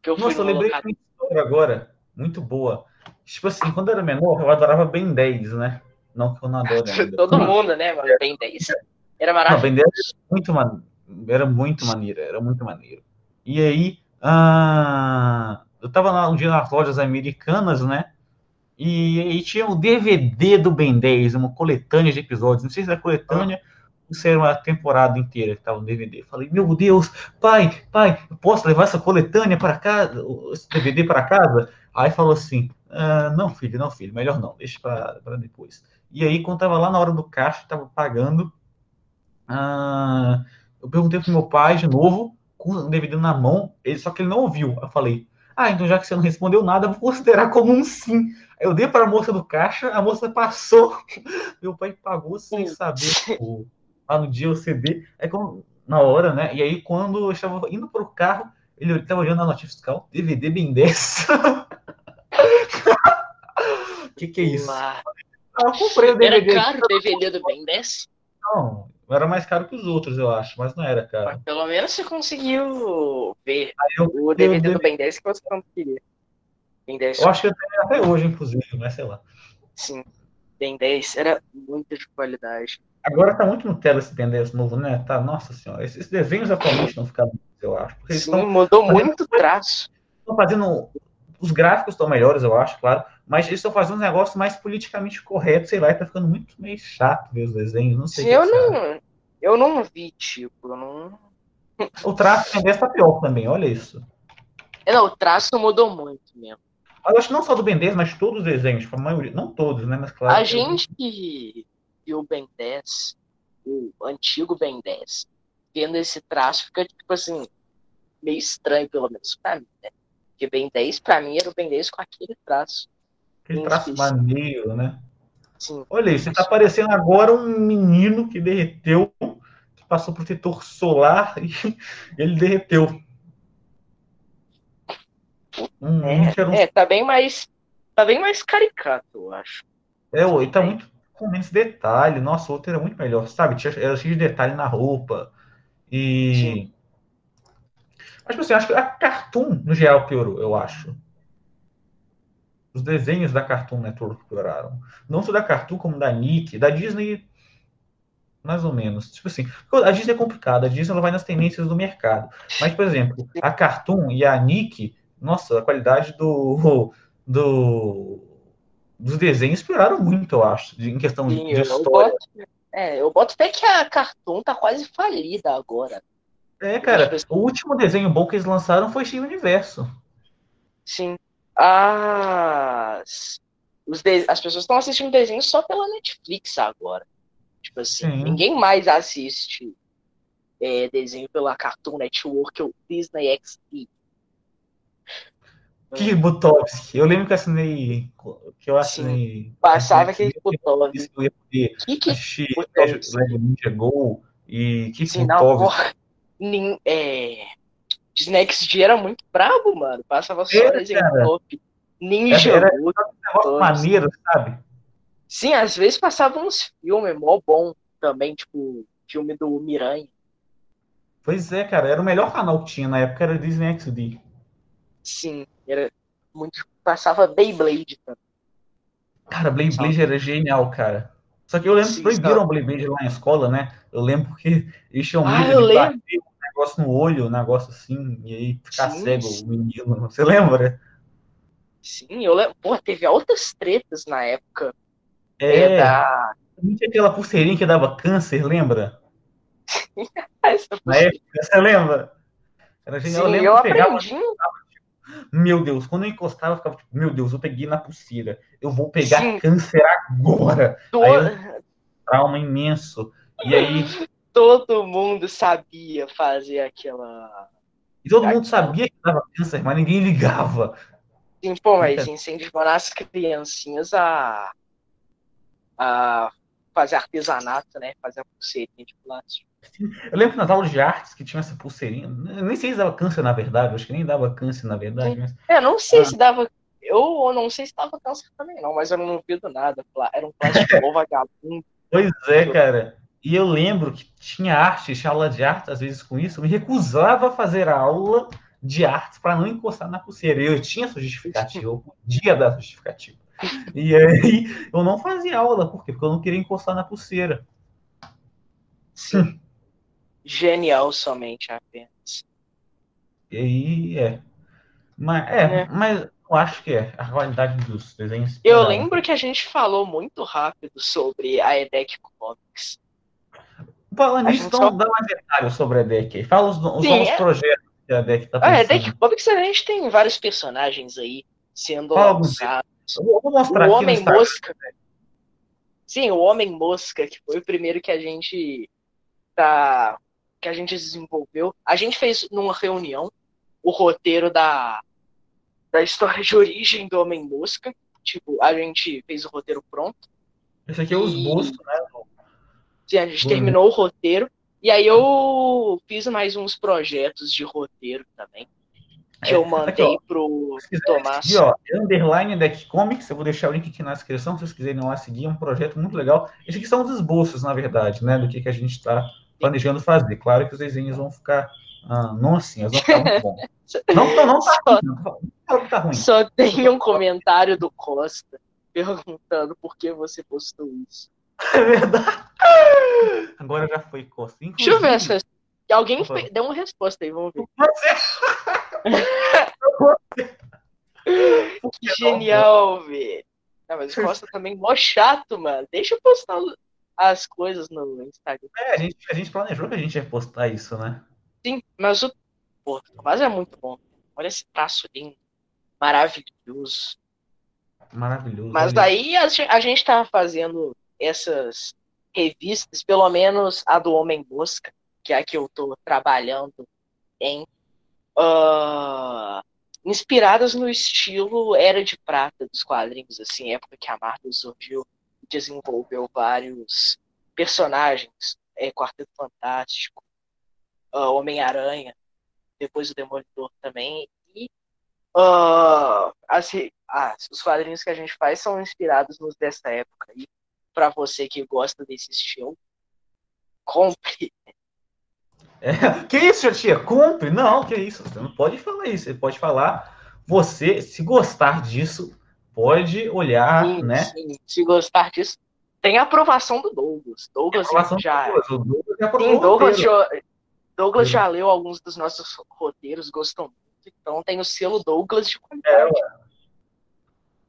que eu fui Nossa, eu lembrei de uma história agora, muito boa. Tipo assim, quando eu era menor, eu adorava Ben 10, né? Não que eu não adoro ainda. Todo mundo, né, mano? Ben 10 era maravilhoso. Não, Ben 10 era muito, man... era muito maneiro, era muito maneiro. E aí, ah, eu tava lá um dia nas lojas americanas, né? E aí tinha o DVD do Ben 10, uma coletânea de episódios. Não sei se era coletânea ou se era uma temporada inteira que tava no DVD. Falei, meu Deus, pai, pai, eu posso levar essa coletânea para casa, esse DVD para casa? Aí falou assim, ah, não, filho, não, filho, melhor não, deixa para depois. E aí, quando tava lá na hora do caixa, tava pagando, ah, eu perguntei pro meu pai de novo, com o DVD na mão, ele, só que ele não ouviu. Eu falei, ah, então já que você não respondeu nada, vou considerar como um sim. Eu dei para a moça do caixa, a moça passou, meu pai pagou sem saber o, lá no dia o CD. É como, na hora, né? E aí, quando eu estava indo para o carro, ele estava olhando a notícia fiscal, DVD bem 10. que que é isso? Lá. Ah, eu comprei o DVD. Era caro o DVD do Ben 10? Não, era mais caro que os outros, eu acho, mas não era caro. Mas pelo menos você conseguiu ver eu, o DVD do Ben 10 que você não queria. Ben 10 eu acho que eu tenho até hoje, inclusive, mas sei lá. Sim, Ben 10 era muito de qualidade. Agora tá muito no tela esse Ben 10 novo, né? Tá, nossa senhora, esses desenhos atualmente não ficaram, eu acho. Sim, estão mudou muito o traço. Estão fazendo. Os gráficos estão melhores, eu acho, claro mas eles estão fazendo um negócio mais politicamente correto, sei lá, e tá ficando muito meio chato ver os desenhos, não sei. Eu não, eu não vi, tipo, eu não. O traço também está pior também, olha isso. É, não, o traço mudou muito mesmo. Eu acho que não só do Ben 10, mas todos os desenhos, tipo, a maioria, não todos, né, mas claro. A gente que viu o Ben 10, o antigo Ben 10, vendo esse traço, fica, tipo assim, meio estranho, pelo menos pra mim, né? Porque Ben 10, pra mim, era o Ben 10 com aquele traço. Aquele traço maneiro, né? Sim. Olha aí, você está parecendo agora um menino que derreteu, que passou protetor solar e ele derreteu. Um, é, um... é, tá bem mais. Tá bem mais caricato, eu acho. É, ele tá muito com menos detalhe. Nossa, o outro era muito melhor, sabe? Tinha, era cheio de detalhe na roupa. E. Sim. Mas, tipo assim, acho que a Cartoon, no geral, piorou, eu acho os desenhos da Cartoon Network pioraram. Não só da Cartoon, como da Nick, da Disney, mais ou menos. Tipo assim, a Disney é complicada, a Disney ela vai nas tendências do mercado. Mas, por exemplo, a Cartoon e a Nick, nossa, a qualidade do, do dos desenhos pioraram muito, eu acho, em questão Sim, de história. Boto, é, eu boto até que a Cartoon tá quase falida agora. É, cara, o último desenho bom que eles lançaram foi Steven Universo. Sim as, os de, as pessoas estão assistindo desenho só pela Netflix agora. Tipo assim, Sim. ninguém mais assiste é, desenho pela Cartoon Network ou Disney XD. Que Butovski. Eu lembro que eu assinei. Que eu assinei. Sim. Passava aquele Butovski. Eu ia poder que que assistir Lego Ninja Go e que Sim, não, é, Disney XD era muito brabo, mano. Passava só é, desenho top. Ninja era, era um negócio maneiro, sabe? Sim, às vezes passava uns filmes mó bom também, tipo filme do Miranha. Pois é, cara, era o melhor canal que tinha na época, era Disney XD. Sim, era muito. Passava Beyblade também. Cara, Beyblade era genial, cara. Só que eu lembro que Sim, proibiram sabe? o Beyblade lá na escola, né? Eu lembro que eles tinham Ah, medo de bater um negócio no olho, um negócio assim, e aí ficar Sim, cego sim. o menino. Você lembra? Sim, eu lembro. Pô, teve altas tretas na época. É, É, da. aquela pulseirinha que dava câncer, lembra? Na época, você lembra? Era Sim, genial. Eu lembro eu que eu pegava, aprendi. Meu Deus, quando eu encostava, eu ficava tipo, meu Deus, eu peguei na pulseira. Eu vou pegar Sim. câncer agora. To- Aí Trauma imenso. E aí, Todo mundo sabia fazer aquela. e todo mundo sabia que dava câncer, mas ninguém ligava. Sim, pô, mas incentivando as criancinhas a. a fazer artesanato, né? Fazer a pulseirinha de plástico. Eu lembro nas aulas de artes que tinha essa pulseirinha. Eu nem sei se dava câncer na verdade, eu acho que nem dava câncer na verdade, mas É, não sei Ah. se dava. Eu não sei se dava câncer também, não, mas eu não duvido nada. Era um plástico bom vagabundo. Pois é, cara. E eu lembro que tinha arte, tinha aula de arte, às vezes com isso, eu me recusava a fazer aula de artes para não encostar na pulseira. Eu tinha essa justificativa, eu podia dar justificativa. E aí eu não fazia aula, por quê? Porque eu não queria encostar na pulseira. Sim. Genial somente apenas. E aí é. Mas, é, É. mas eu acho que é a qualidade dos desenhos. Eu melhora. lembro que a gente falou muito rápido sobre a EDEC Comics. Falando nisso, então só- dá mais detalhes sobre a DEC. aí. Fala os, os Sim, novos é. projetos que a DEC tá Ah, a. EDEC Comics a gente tem vários personagens aí sendo Fala lançados. Eu vou mostrar O aqui Homem. Mosca. Sim, o Homem Mosca, que foi o primeiro que a gente tá que a gente desenvolveu. A gente fez numa reunião o roteiro da da história de origem do Homem Mosca. Tipo, a gente fez o roteiro pronto. Esse aqui é o E- esboço, né? Sim, a gente Uhum. terminou o roteiro. E aí eu fiz mais uns projetos de roteiro também. Que É, eu aqui, mandei ó. pro Se Tomás. seguir, ó, underline Deck Comics, eu vou deixar o link aqui na descrição, se vocês quiserem lá seguir, é um projeto muito legal. Esses aqui são os esboços, na verdade, né, do que, que a gente está planejando fazer. Claro que os desenhos vão ficar, ah, não assim, eles vão ficar muito bons. Não, não, não tá Só- ruim, não, não tá ruim. Só tem um comentário do Costa perguntando por que você postou isso. É verdade. Agora já foi Costa. Deixa eu ver Inclusive, essa. Alguém fe- deu uma resposta aí, vamos ver. Que genial, velho. Não, mas o Costa também mó chato, mano. Deixa eu postar as coisas no Instagram. É, a gente, a gente planejou que a gente ia postar isso, né? Sim, mas o. Pô, Tomás é muito bom. Olha esse traço lindo. Maravilhoso. Maravilhoso. Mas daí a, gen- a gente tá fazendo essas revistas, pelo menos a do Homem Mosca, que é a que eu tô trabalhando em, ah, inspiradas no estilo Era de Prata dos quadrinhos, assim, época que a Marvel surgiu desenvolveu vários personagens, é, Quarteto Fantástico, ah, Homem-Aranha, depois o Demolidor também, e as- os quadrinhos que a gente faz são inspirados nos dessa época. E para você que gosta desse estilo, compre. É, que isso, tia? Compre? Não, que isso. Você não pode falar isso. Você pode falar, você, se gostar disso, pode olhar, Sim, né? sim, se gostar disso, tem a aprovação do Douglas. Douglas já, do Douglas. O Douglas já sim, Douglas, já, Douglas já leu alguns dos nossos roteiros, gostou muito. Então tem o selo Douglas de qualidade.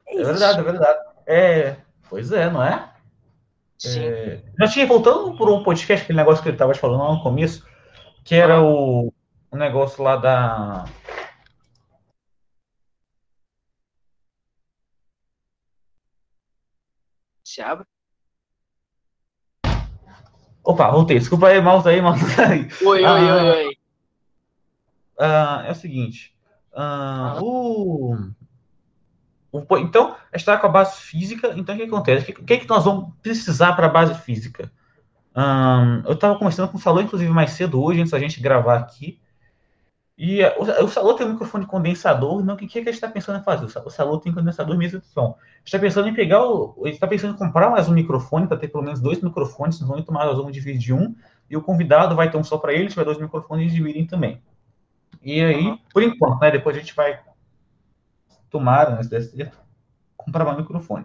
É verdade, é verdade. É, pois é, não é? Sim. É, já tinha, voltando por um podcast, aquele negócio que ele estava falando lá no começo, que era o, o negócio lá da. Opa, voltei. Desculpa aí, mouse aí, mouse aí. Oi, oi, Ah. oi, oi. Ah, é o seguinte. ah, o, então, a gente está com a base física. Então, o que acontece? O que, o que, nós vamos precisar para a base física? Ahn, eu estava conversando com o Salô, inclusive, mais cedo hoje, antes da gente gravar aqui. E ah, o, o Salô tem um microfone condensador. Não, o que, que a gente está pensando em fazer? O Sa- O Salô tem condensador mesmo de som. A gente está pensando em pegar o. Gente está pensando em comprar mais um microfone, para ter pelo menos dois microfones. Então, nós vamos dividir um e o convidado vai ter um só para ele, tiver dois microfones dividem também. E aí, uhum. por enquanto, né? Depois a gente vai tomar, né, se der certo, comprar um microfone.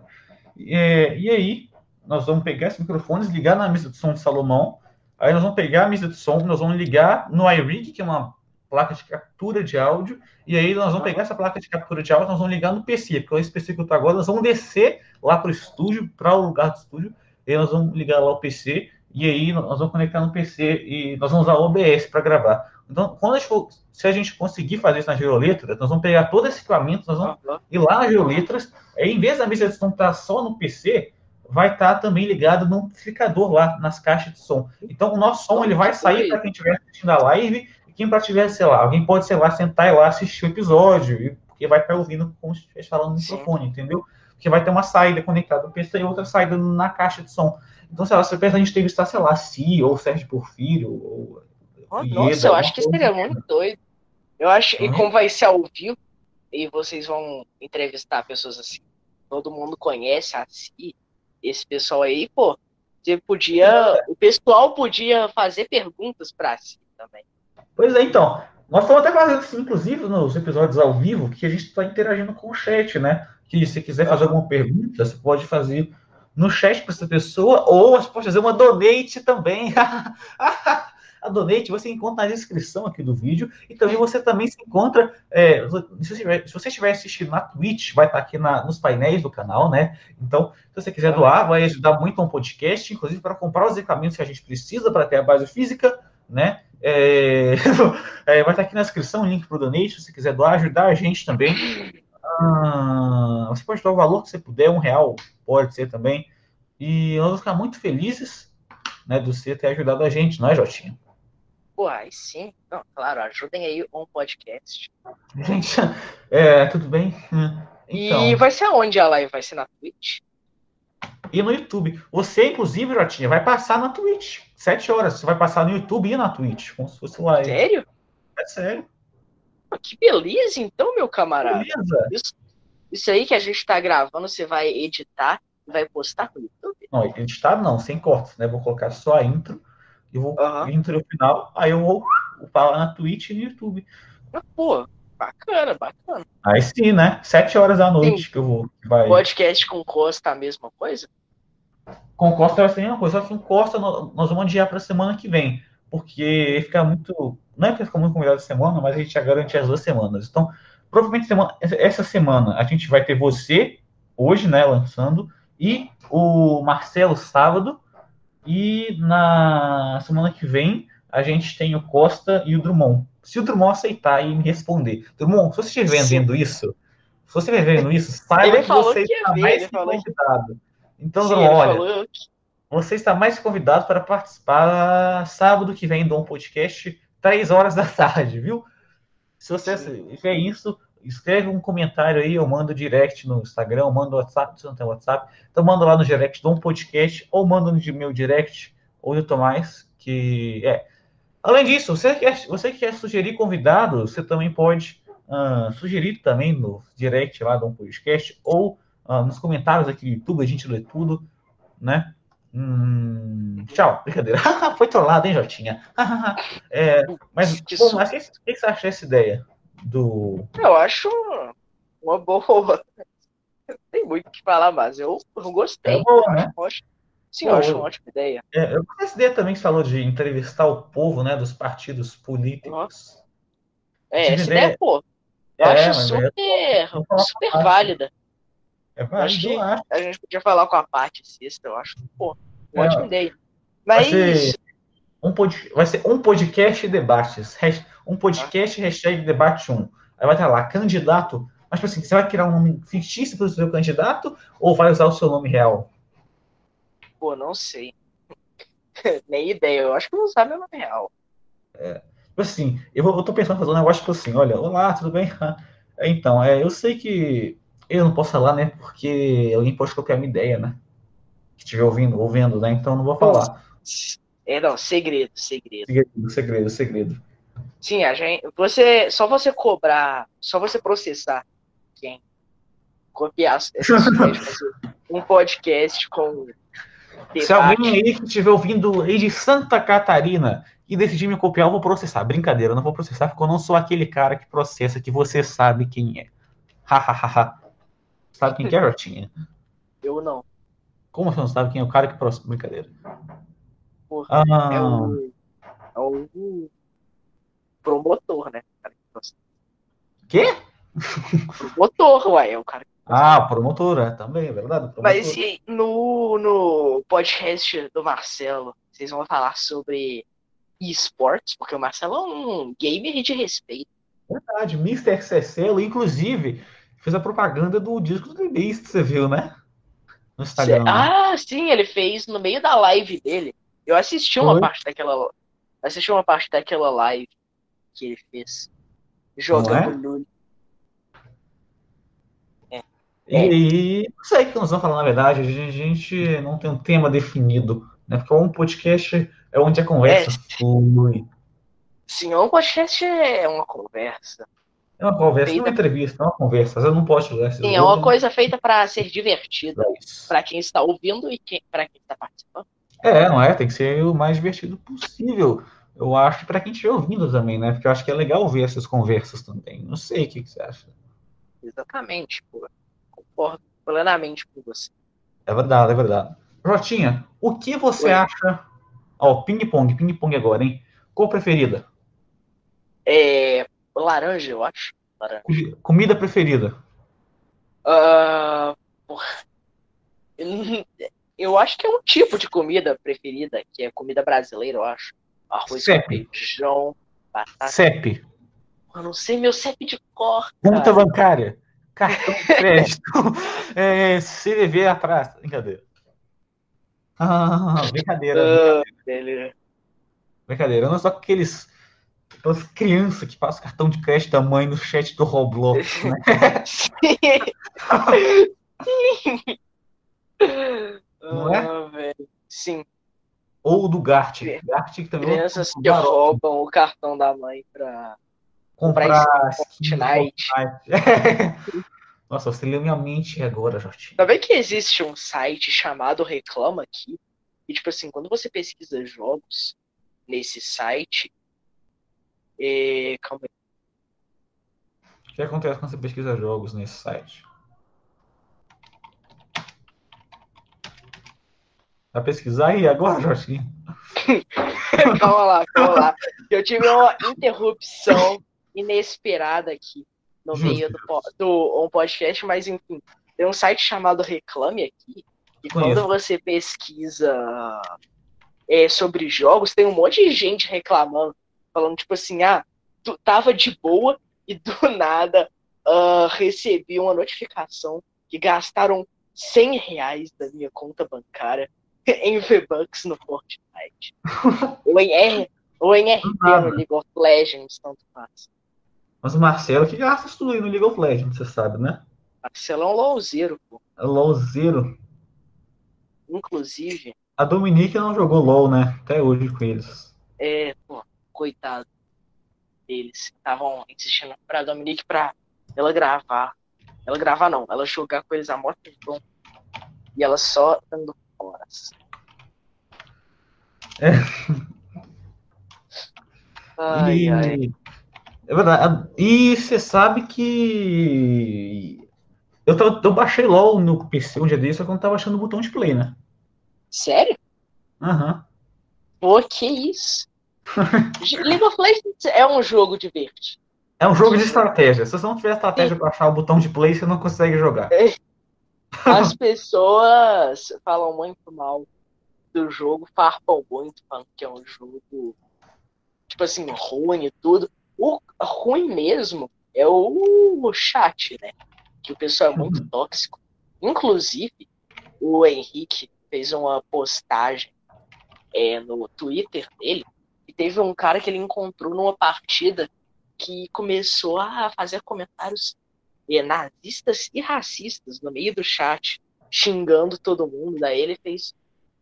E, e aí, nós vamos pegar esses microfones, ligar na mesa de som de Salomão, aí nós vamos pegar a mesa de som, nós vamos ligar no iRig, que é uma placa de captura de áudio, e aí nós vamos pegar essa placa de captura de áudio, nós vamos ligar no PC, porque é esse PC que eu estou agora, nós vamos descer lá para o estúdio, para o lugar do estúdio, e nós vamos ligar lá o PC, e aí nós vamos conectar no PC e nós vamos usar o OBS para gravar. Então, quando a gente for, se a gente conseguir fazer isso na Geoletras, nós vamos pegar todo esse equipamento, nós vamos ir lá na Geoletras, aí em vez da mesa de som estar só no PC, vai estar também ligado no amplificador lá, nas caixas de som. Então, o nosso som ele vai sair para quem estiver assistindo a live quem para tiver, sei lá, alguém pode, sei lá, sentar e lá assistir o episódio, porque vai estar ouvindo como se estivesse falando no microfone, entendeu? Porque vai ter uma saída conectada no PC e outra saída na caixa de som. Então, sei lá, você pensa a gente entrevistar, sei lá, Si ou Sérgio Porfírio. Ou, oh, nossa, eu acho que seria muito doido. Eu acho, e como vai ser ao vivo, e vocês vão entrevistar pessoas assim, todo mundo conhece a Si, esse pessoal aí, pô, você podia, o pessoal podia fazer perguntas para si também. Pois é, então. Nós estamos até fazendo isso, inclusive, nos episódios ao vivo, que a gente está interagindo com o chat, né? Que se quiser fazer alguma pergunta, você pode fazer no chat para essa pessoa, ou você pode fazer uma donate também. a donate você encontra na descrição aqui do vídeo e também você também se encontra é, se, você estiver assistindo na Twitch vai estar aqui na, nos painéis do canal né então se você quiser doar vai ajudar muito um podcast inclusive para comprar os equipamentos que a gente precisa para ter a base física né é, é, vai estar aqui na descrição o link para o donate se você quiser doar ajudar a gente também ah, você pode doar o valor que você puder um real pode ser também e nós vamos ficar muito felizes né, do você ter ajudado a gente, não é, Jotinha? Pô, aí sim. Não, claro, ajudem aí um podcast. Gente, é, tudo bem? Então, e vai ser aonde a live? Vai ser na Twitch? E no YouTube. Você, inclusive, Jotinha, vai passar na Twitch. Sete horas. Você vai passar no YouTube e na Twitch, como se fosse live. Sério? É sério. Que beleza, então, meu camarada. Beleza. Isso, isso aí que a gente tá gravando, você vai editar vai postar no YouTube? Não, editar não, sem cortes, né? Vou colocar só a intro e vou uhum. intro no final, aí eu vou upar na Twitch e no YouTube. Ah, pô, bacana, bacana. Aí sim, né? Sete horas da noite sim. que eu vou. Vai... Podcast com Costa a mesma coisa? Com Costa vai ser a mesma coisa, só que com Costa nós vamos adiar para semana que vem, porque fica muito. Não é que fica muito convidado de semana, mas a gente já garante as duas semanas. Então, provavelmente semana, essa semana a gente vai ter você, hoje, né, lançando, e o Marcelo sábado. E na semana que vem a gente tem o Costa e o Drummond. Se o Drummond aceitar e me responder, Drummond, se você estiver vendo isso, se você estiver vendo isso, saiba que você que está mais convidado. Então, Sim, olha, você está mais convidado para participar sábado que vem do um podcast, três horas da tarde, viu? Se você fizer isso, escreve um comentário aí, eu mando direct no Instagram, eu mando WhatsApp, se não tem WhatsApp, então manda lá no direct de um podcast, ou manda no meu direct, ou do Tomás, que é. Além disso, você quer, você quer sugerir convidados, você também pode uh, sugerir também no direct lá do um podcast, ou uh, nos comentários aqui no YouTube, a gente lê tudo, né? Hum, tchau, brincadeira. Foi trollado, hein, Jotinha? é, mas, o que, que você acha dessa ideia? do. Eu acho uma boa. Tem muito o que falar, mas eu, eu gostei. É boa, né? eu acho, sim, eu acho uma ótima ideia. É, eu essa ideia também que falou de entrevistar o povo, né, dos partidos políticos. Nossa. É, essa ideia, pô, eu é, acho super, é, super válida. É válida, acho que a gente podia falar com a parte sexta, eu acho, pô, uma é, ótima ideia. Mas. Vai ser um, pod... vai ser um podcast debates um podcast hashtag debate 1. Aí vai estar lá, candidato. Mas, tipo assim, você vai criar um nome fictício para o seu candidato ou vai usar o seu nome real? Pô, não sei. Nem ideia. Eu acho que vou usar meu nome real. É. Tipo assim, eu, vou, eu tô pensando em fazer um negócio tipo assim, olha, olá, tudo bem? Então, é, eu sei que eu não posso falar, né? Porque alguém pode copiar minha ideia, né? Que estiver ouvindo, ouvindo, né? Então não vou falar. É, não, segredo, segredo. Segredo, segredo, segredo. Sim, a gente, você, só você cobrar, só você processar quem copiar essas um podcast com Se alguém aí que estiver ouvindo aí de Santa Catarina e decidir me copiar, eu vou processar. Brincadeira, eu não vou processar porque eu não sou aquele cara que processa que você sabe quem é. Hahaha. Sabe quem que é, Rotinha? Eu não. Como você não sabe quem é o cara que processa? Brincadeira. Porra, Ah, é o. É o promotor, né? Quê? Promotor, uai, é o cara que Ah, promotora, também, é verdade. promotora. Mas e no, no podcast do Marcelo, vocês vão falar sobre esportes, porque o Marcelo é um gamer de respeito. verdade, Mr. Cecelo, inclusive, fez a propaganda do disco do The Beast, você viu, né? No Instagram. Ah, sim, ele fez no meio da live dele. Eu assisti uma Foi? parte daquela. Assisti uma parte daquela live que ele fez. Jogando Lula. E não sei o que nós vamos falar, na verdade. A gente, a gente não tem um tema definido, né? Porque um podcast é onde a conversa flui. Sim, um podcast é uma conversa. É uma conversa, não é uma Feita- entrevista, é uma conversa. Você não jogar esse Sim, é uma né? coisa feita para ser divertida. É. Para quem está ouvindo e quem, para quem está participando. É, não é? Tem que ser o mais divertido possível. Eu acho para quem estiver ouvindo também, né? Porque eu acho que é legal ver essas conversas também. Não sei o que, que você acha. Exatamente, pô. Concordo plenamente com você. É verdade, é verdade. Jotinha, o que você Oi. acha? Ó, ping-pong, ping-pong agora, hein? Cor preferida? É. Laranja, eu acho. Laranja. Comi- Comida preferida? Porra. Eu acho que é um tipo de comida preferida, que é comida brasileira, eu acho. Arroz CEP. feijão, batata. CEP? Eu não sei meu CEP de cor, Conta bancária? Cartão de crédito? é, CVV atrás? Brincadeira. Ah, brincadeira. Ah. Brincadeira. Eu não sou aqueles. Aquelas crianças que passam cartão de crédito da mãe no chat do Roblox, né? Não é? Ah. Sim, Ou do Gart. É. Gart que também é crianças um que roubam o cartão da mãe pra. comprar Fortnite. Fortnite. Nossa, você leu minha mente agora, Jotinho. Sabe que existe um site chamado Reclama Aqui? E, tipo assim, quando você pesquisa jogos nesse site. É... Calma aí. O que acontece quando você pesquisa jogos nesse site? Vai pesquisar aí agora, Jotinho? calma lá, calma lá. Eu tive uma interrupção inesperada aqui no Justo, meio do, do um podcast, mas enfim. Tem um site chamado Reclame Aqui. E quando você pesquisa é, sobre jogos, tem um monte de gente reclamando, falando tipo assim, ah, tu tava de boa e do nada ah, recebi uma notificação que gastaram 100 reais da minha conta bancária em V-Bucks no Fortnite. ou em R, ou em RP no League of Legends, tanto faz. Mas o Marcelo que gasta isso tudo aí no League of Legends, você sabe, né? Marcelo é um LOLzeiro, pô. É LOL Zero. Inclusive, A Dominique não jogou LOL, né? Até hoje com eles. é, pô, coitado deles. Estavam insistindo pra Dominique pra ela gravar. Ela gravar não, ela jogar com eles a moto bom. E ela só dando horas. É. Ai, E- ai. É verdade. E você sabe que. Eu, tava- eu baixei LOL no PC um dia desse, só que eu não tava achando o botão de play, né? Sério? Aham. Pô, que isso? League of Legends é um jogo divertido. É um jogo de estratégia. Se você não tiver estratégia pra achar o botão de play, você não consegue jogar. As pessoas falam muito mal do jogo, farpam muito, falando que é um jogo, tipo assim, ruim e tudo. O ruim mesmo é o chat, né? Que o pessoal é muito tóxico. Inclusive, o Henrique fez uma postagem é, no Twitter dele e teve um cara que ele encontrou numa partida que começou a fazer comentários nazistas e racistas no meio do chat, xingando todo mundo. Daí ele fez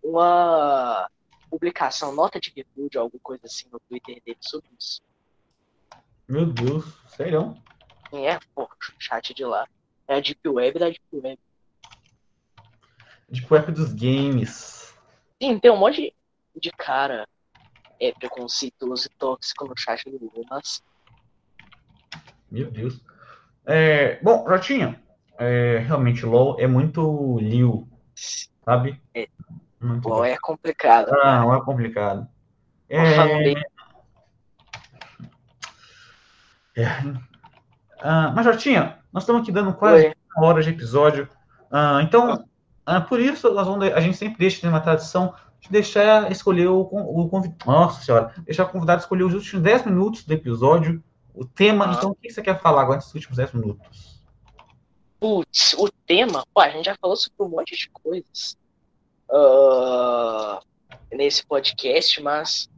uma publicação, nota de repúdio, alguma coisa assim no Twitter dele sobre isso. Meu Deus, sério? E é, pô, o chat de lá. É a Deep Web da Deep Web. Tipo, app dos games. Sim, tem um monte de cara é, preconceituoso e tóxico no chat do mas. Meu Deus. É, bom, Jotinha, é, realmente LOL é muito liu, sabe? É. Muito LOL é complicado. Ah, não é complicado. É, é. Ah, mas, Jotinha, nós estamos aqui dando quase Oi. uma hora de episódio. Ah, então, ah, por isso, nós vamos, a gente sempre deixa tem uma tradição de deixar escolher o, o convidado. Nossa senhora, deixar o convidado escolher os últimos 10 minutos do episódio, o tema. Ah. Então, o que você quer falar agora nesses últimos 10 minutos? Putz, o tema, pô, a gente já falou sobre um monte de coisas ah, nesse podcast, mas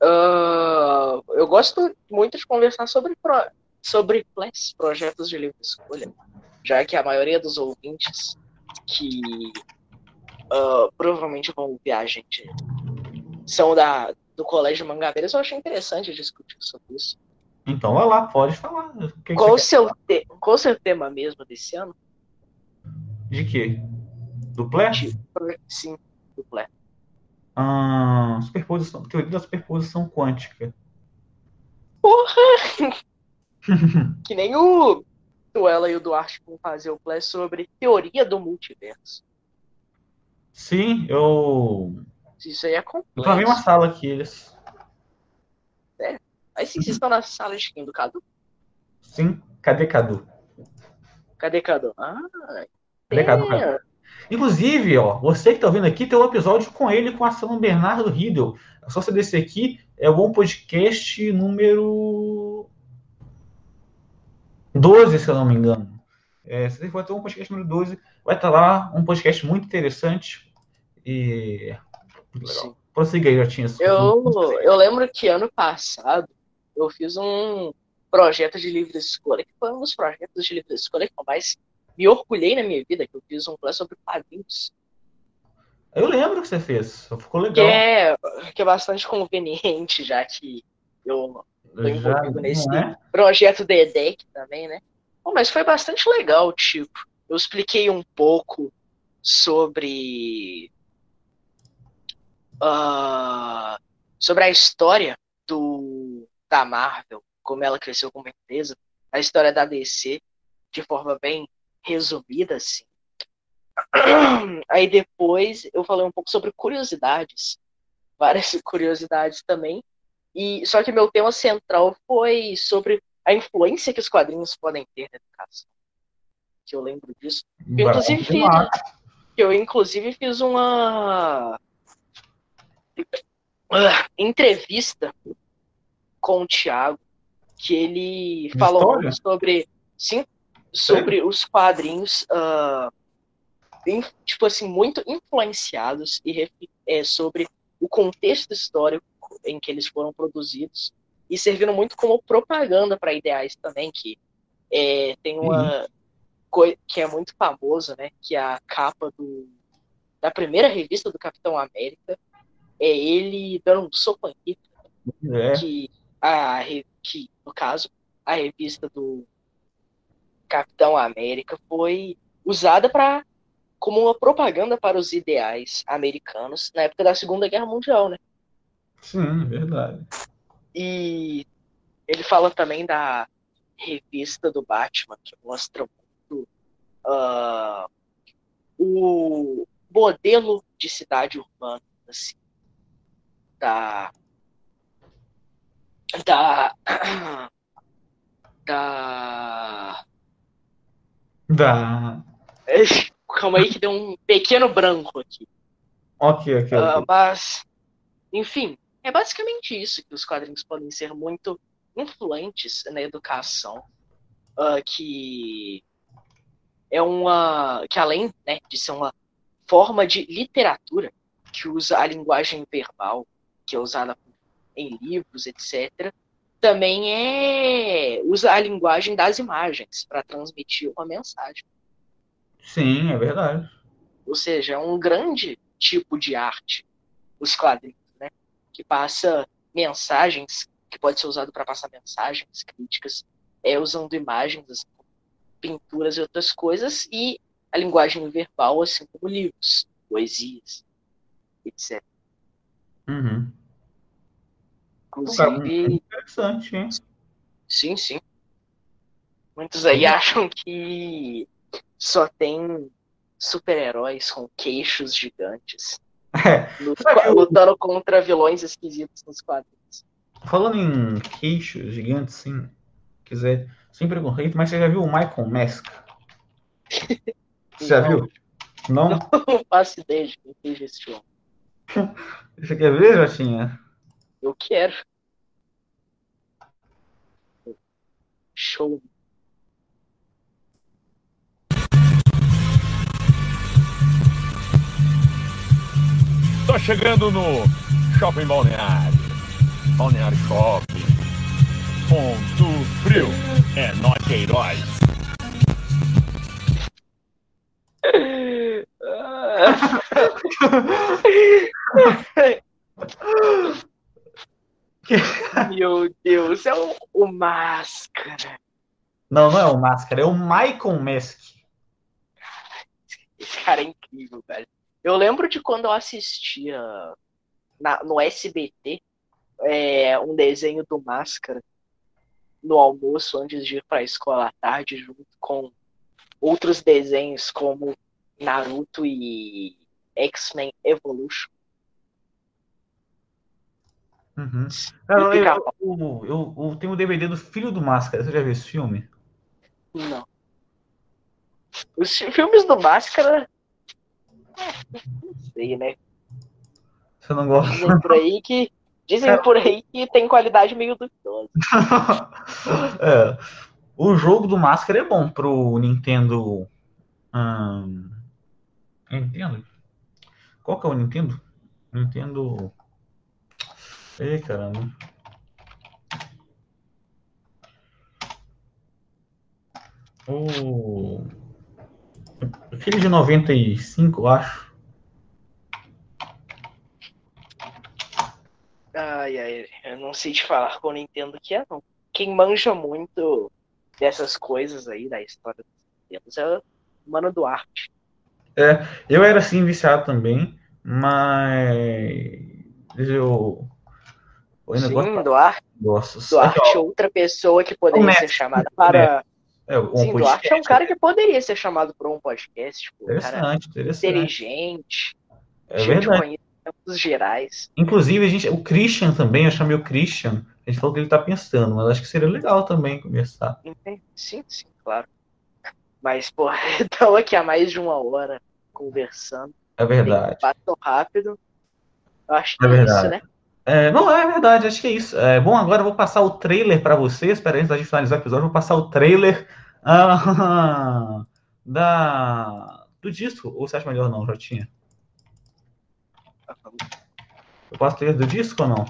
ah, eu gosto muito de conversar sobre, pro- sobre projetos de livre escolha, já que a maioria dos ouvintes que ah, provavelmente vão a gente são da, do Colégio Mangabeiras, eu achei interessante discutir sobre isso. Então, vai lá, pode falar. O que que Qual o seu, te- qual o seu tema mesmo desse ano? De quê? Do Plé? De- Sim, do PLES. Ah, superposição, teoria da superposição quântica. Que nem o Tuela e o Duarte vão fazer o play sobre teoria do multiverso. Sim, eu. Isso aí é Eu tô na mesma complexo. sala que eles. Aí sim, vocês estão na sala de quem? Do Cadu? Sim, cadê Cadu? Cadê Cadu? Ah, Cadê Cadu? é. Cadu? Inclusive, ó, você que tá ouvindo aqui, tem um episódio com ele, com a São Bernardo Riddle. É só você descer aqui, é o bom podcast número 12, se eu não me engano. É, se você for ter um podcast número 12, vai estar lá um podcast muito interessante. E. Legal. Prossiga aí, Jotinha. Eu, eu lembro que ano passado eu fiz um projeto de livre escolha, que foi um dos projetos de livre escolha que eu mais me orgulhei na minha vida, que eu fiz um play sobre quadrinhos. Eu lembro que você fez. Ficou Que legal. é, que é bastante conveniente, já que eu tô envolvido nesse é? projeto do EDEC também, né? Bom, mas foi bastante legal, tipo. Eu expliquei um pouco sobre. Ah, sobre a história do, da Marvel, como ela cresceu como empresa, a história da DC, de forma bem resumida, assim. Aí depois eu falei um pouco sobre curiosidades, várias curiosidades também. E só que meu tema central foi sobre a influência que os quadrinhos podem ter na educação. Que eu lembro disso. Eu, inclusive, fiz, eu inclusive fiz uma ah, entrevista com o Thiago, que ele falou história? muito sobre sim, sobre os quadrinhos ah, in- tipo assim, muito influenciados e é, sobre o contexto histórico em que eles foram produzidos e servindo muito como propaganda para ideais também, que é, tem uma coisa que é muito famosa, né, que é a capa do, da primeira revista do Capitão América, é ele dando um soco Hitler, É. que, a, que, no caso, a revista do Capitão América foi usada para como uma propaganda para os ideais americanos na época da Segunda Guerra Mundial, né? Sim, é verdade. E ele fala também da revista do Batman, que mostra muito ah, o modelo de cidade urbana, assim, da, da, da, Dá. calma aí que deu um pequeno branco aqui. Ok, ok, ok. mas, enfim, é basicamente isso que os quadrinhos podem ser muito influentes na educação, ah, que é uma que além né, de ser uma forma de literatura que usa a linguagem verbal, que é usada em livros, etc., também é usa a linguagem das imagens para transmitir uma mensagem. Sim, é verdade. Ou seja, é um grande tipo de arte, os quadrinhos, né? Que passa mensagens, que pode ser usado para passar mensagens, críticas, é, usando imagens, assim, pinturas e outras coisas, e a linguagem verbal, assim como livros, poesias. etc. Uhum. Inclusive, interessante, hein? sim, sim. Muitos aí acham que só tem super-heróis com queixos gigantes É, lutando contra vilões esquisitos nos quadrinhos. falando em queixo gigante, sim, quiser, sem preconceito, mas você já viu o Michael Mask? Você já viu? Não? Não faço ideia de quem seja esse homem. Você quer ver, Jotinha? Eu quero. Show. Tô chegando no Shopping Balneário. Balneário Shopping. Ponto Frio. É nós que é heróis. Meu Deus, é o, o Máscara. Não, não é o Máscara, é o Michael Mask. Esse cara é incrível, velho. Eu lembro de quando eu assistia na- no SBT é, um desenho do Máscara no almoço antes de ir pra escola à tarde, junto com outros desenhos como Naruto e X-Men Evolution. Uhum. Eu, eu, eu- eu tenho o DVD do Filho do Máscara. Você já viu esse filme? Não. Os fi- filmes do Máscara. é, Não sei, né? Você não gosta? Dizem por aí que. Dizem por aí que tem qualidade meio duvidosa. É, o jogo do Máscara é bom pro Nintendo. hum, Nintendo? Qual que é o Nintendo? Nintendo. Ei, caramba. O. Aquele de 95, eu acho. Ai, ai, eu não sei te falar com o Nintendo que é, não. Quem manja muito dessas coisas aí da história dos Nintendos é o Mano Duarte. Eu era assim viciado também, mas. Eu. Ainda Sim, gosto. Duarte, gosto. Duarte é outra pessoa que poderia O ser chamada o para. É, um Sim, Duarte é um podcast. cara que poderia ser chamado para um podcast. Tipo, um cara Interessante, interessante. inteligente, É verdade. conhecimentos gerais. Inclusive, a gente, o Christian também, eu chamei o Christian. A gente falou que ele tá pensando, mas acho que seria legal também começar. Entendi. Sim, sim, claro. Mas, pô, estamos aqui há mais de uma hora conversando. É verdade. Passou rápido. Eu acho que É é, verdade. isso, né? É, não, é verdade, acho que é isso. É, bom, agora eu vou passar o trailer para vocês. Espera antes da gente finalizar o episódio, eu vou passar o trailer ah, da, do disco. Ou você acha melhor não, já tinha? Eu passo o trailer do disco ou não?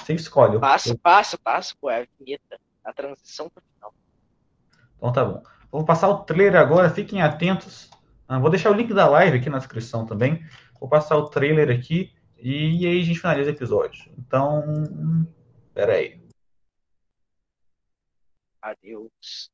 Você escolhe. eu- Passo, passo, passo, pô, é a vinheta. A transição pro final. Então tá bom. Vou passar o trailer agora, fiquem atentos. Ah, vou deixar o link da live aqui na descrição também. Vou passar o trailer aqui e, e aí a gente finaliza o episódio. Então, peraí. Adeus.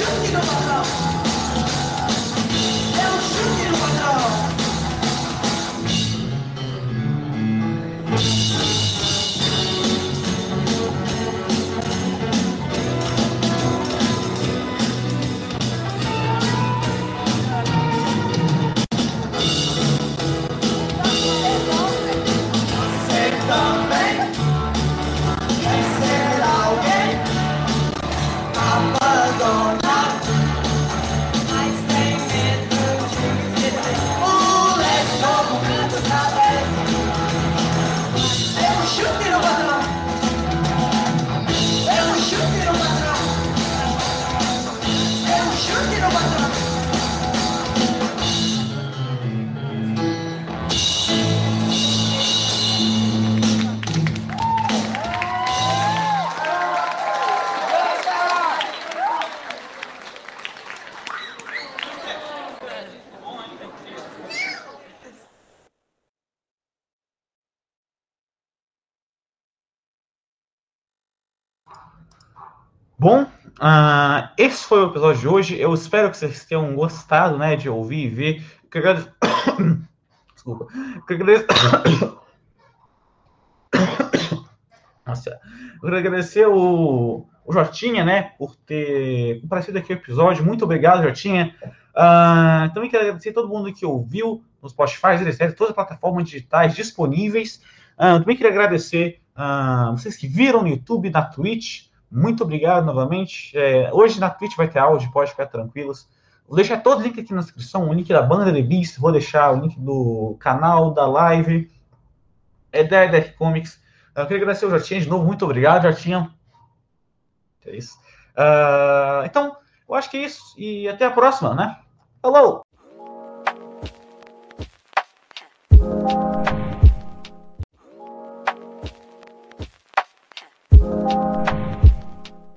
就是你他妈的！Uh, esse foi o episódio de hoje. Eu espero que vocês tenham gostado, né, de ouvir e ver. Eu agradeço... Desculpa. Eu agradeço... Nossa. Eu agradecer o, o Jotinha, né, por ter comparecido aqui o episódio. Muito obrigado, Jotinha. Uh, também quero agradecer a todo mundo que ouviu no Spotify, etc., todas as plataformas digitais disponíveis. Uh, também queria agradecer uh, vocês que viram no YouTube, na Twitch. Muito obrigado novamente. É, hoje na Twitch vai ter áudio, pode ficar tranquilos. Vou deixar todo o link aqui na descrição, o link da banda The Beast, vou deixar o link do canal, da live, é da Death Comics. Eu queria agradecer o Jartinha de novo, muito obrigado, Jartinha. É isso. Uh, então, eu acho que é isso. E até a próxima, né? Hello!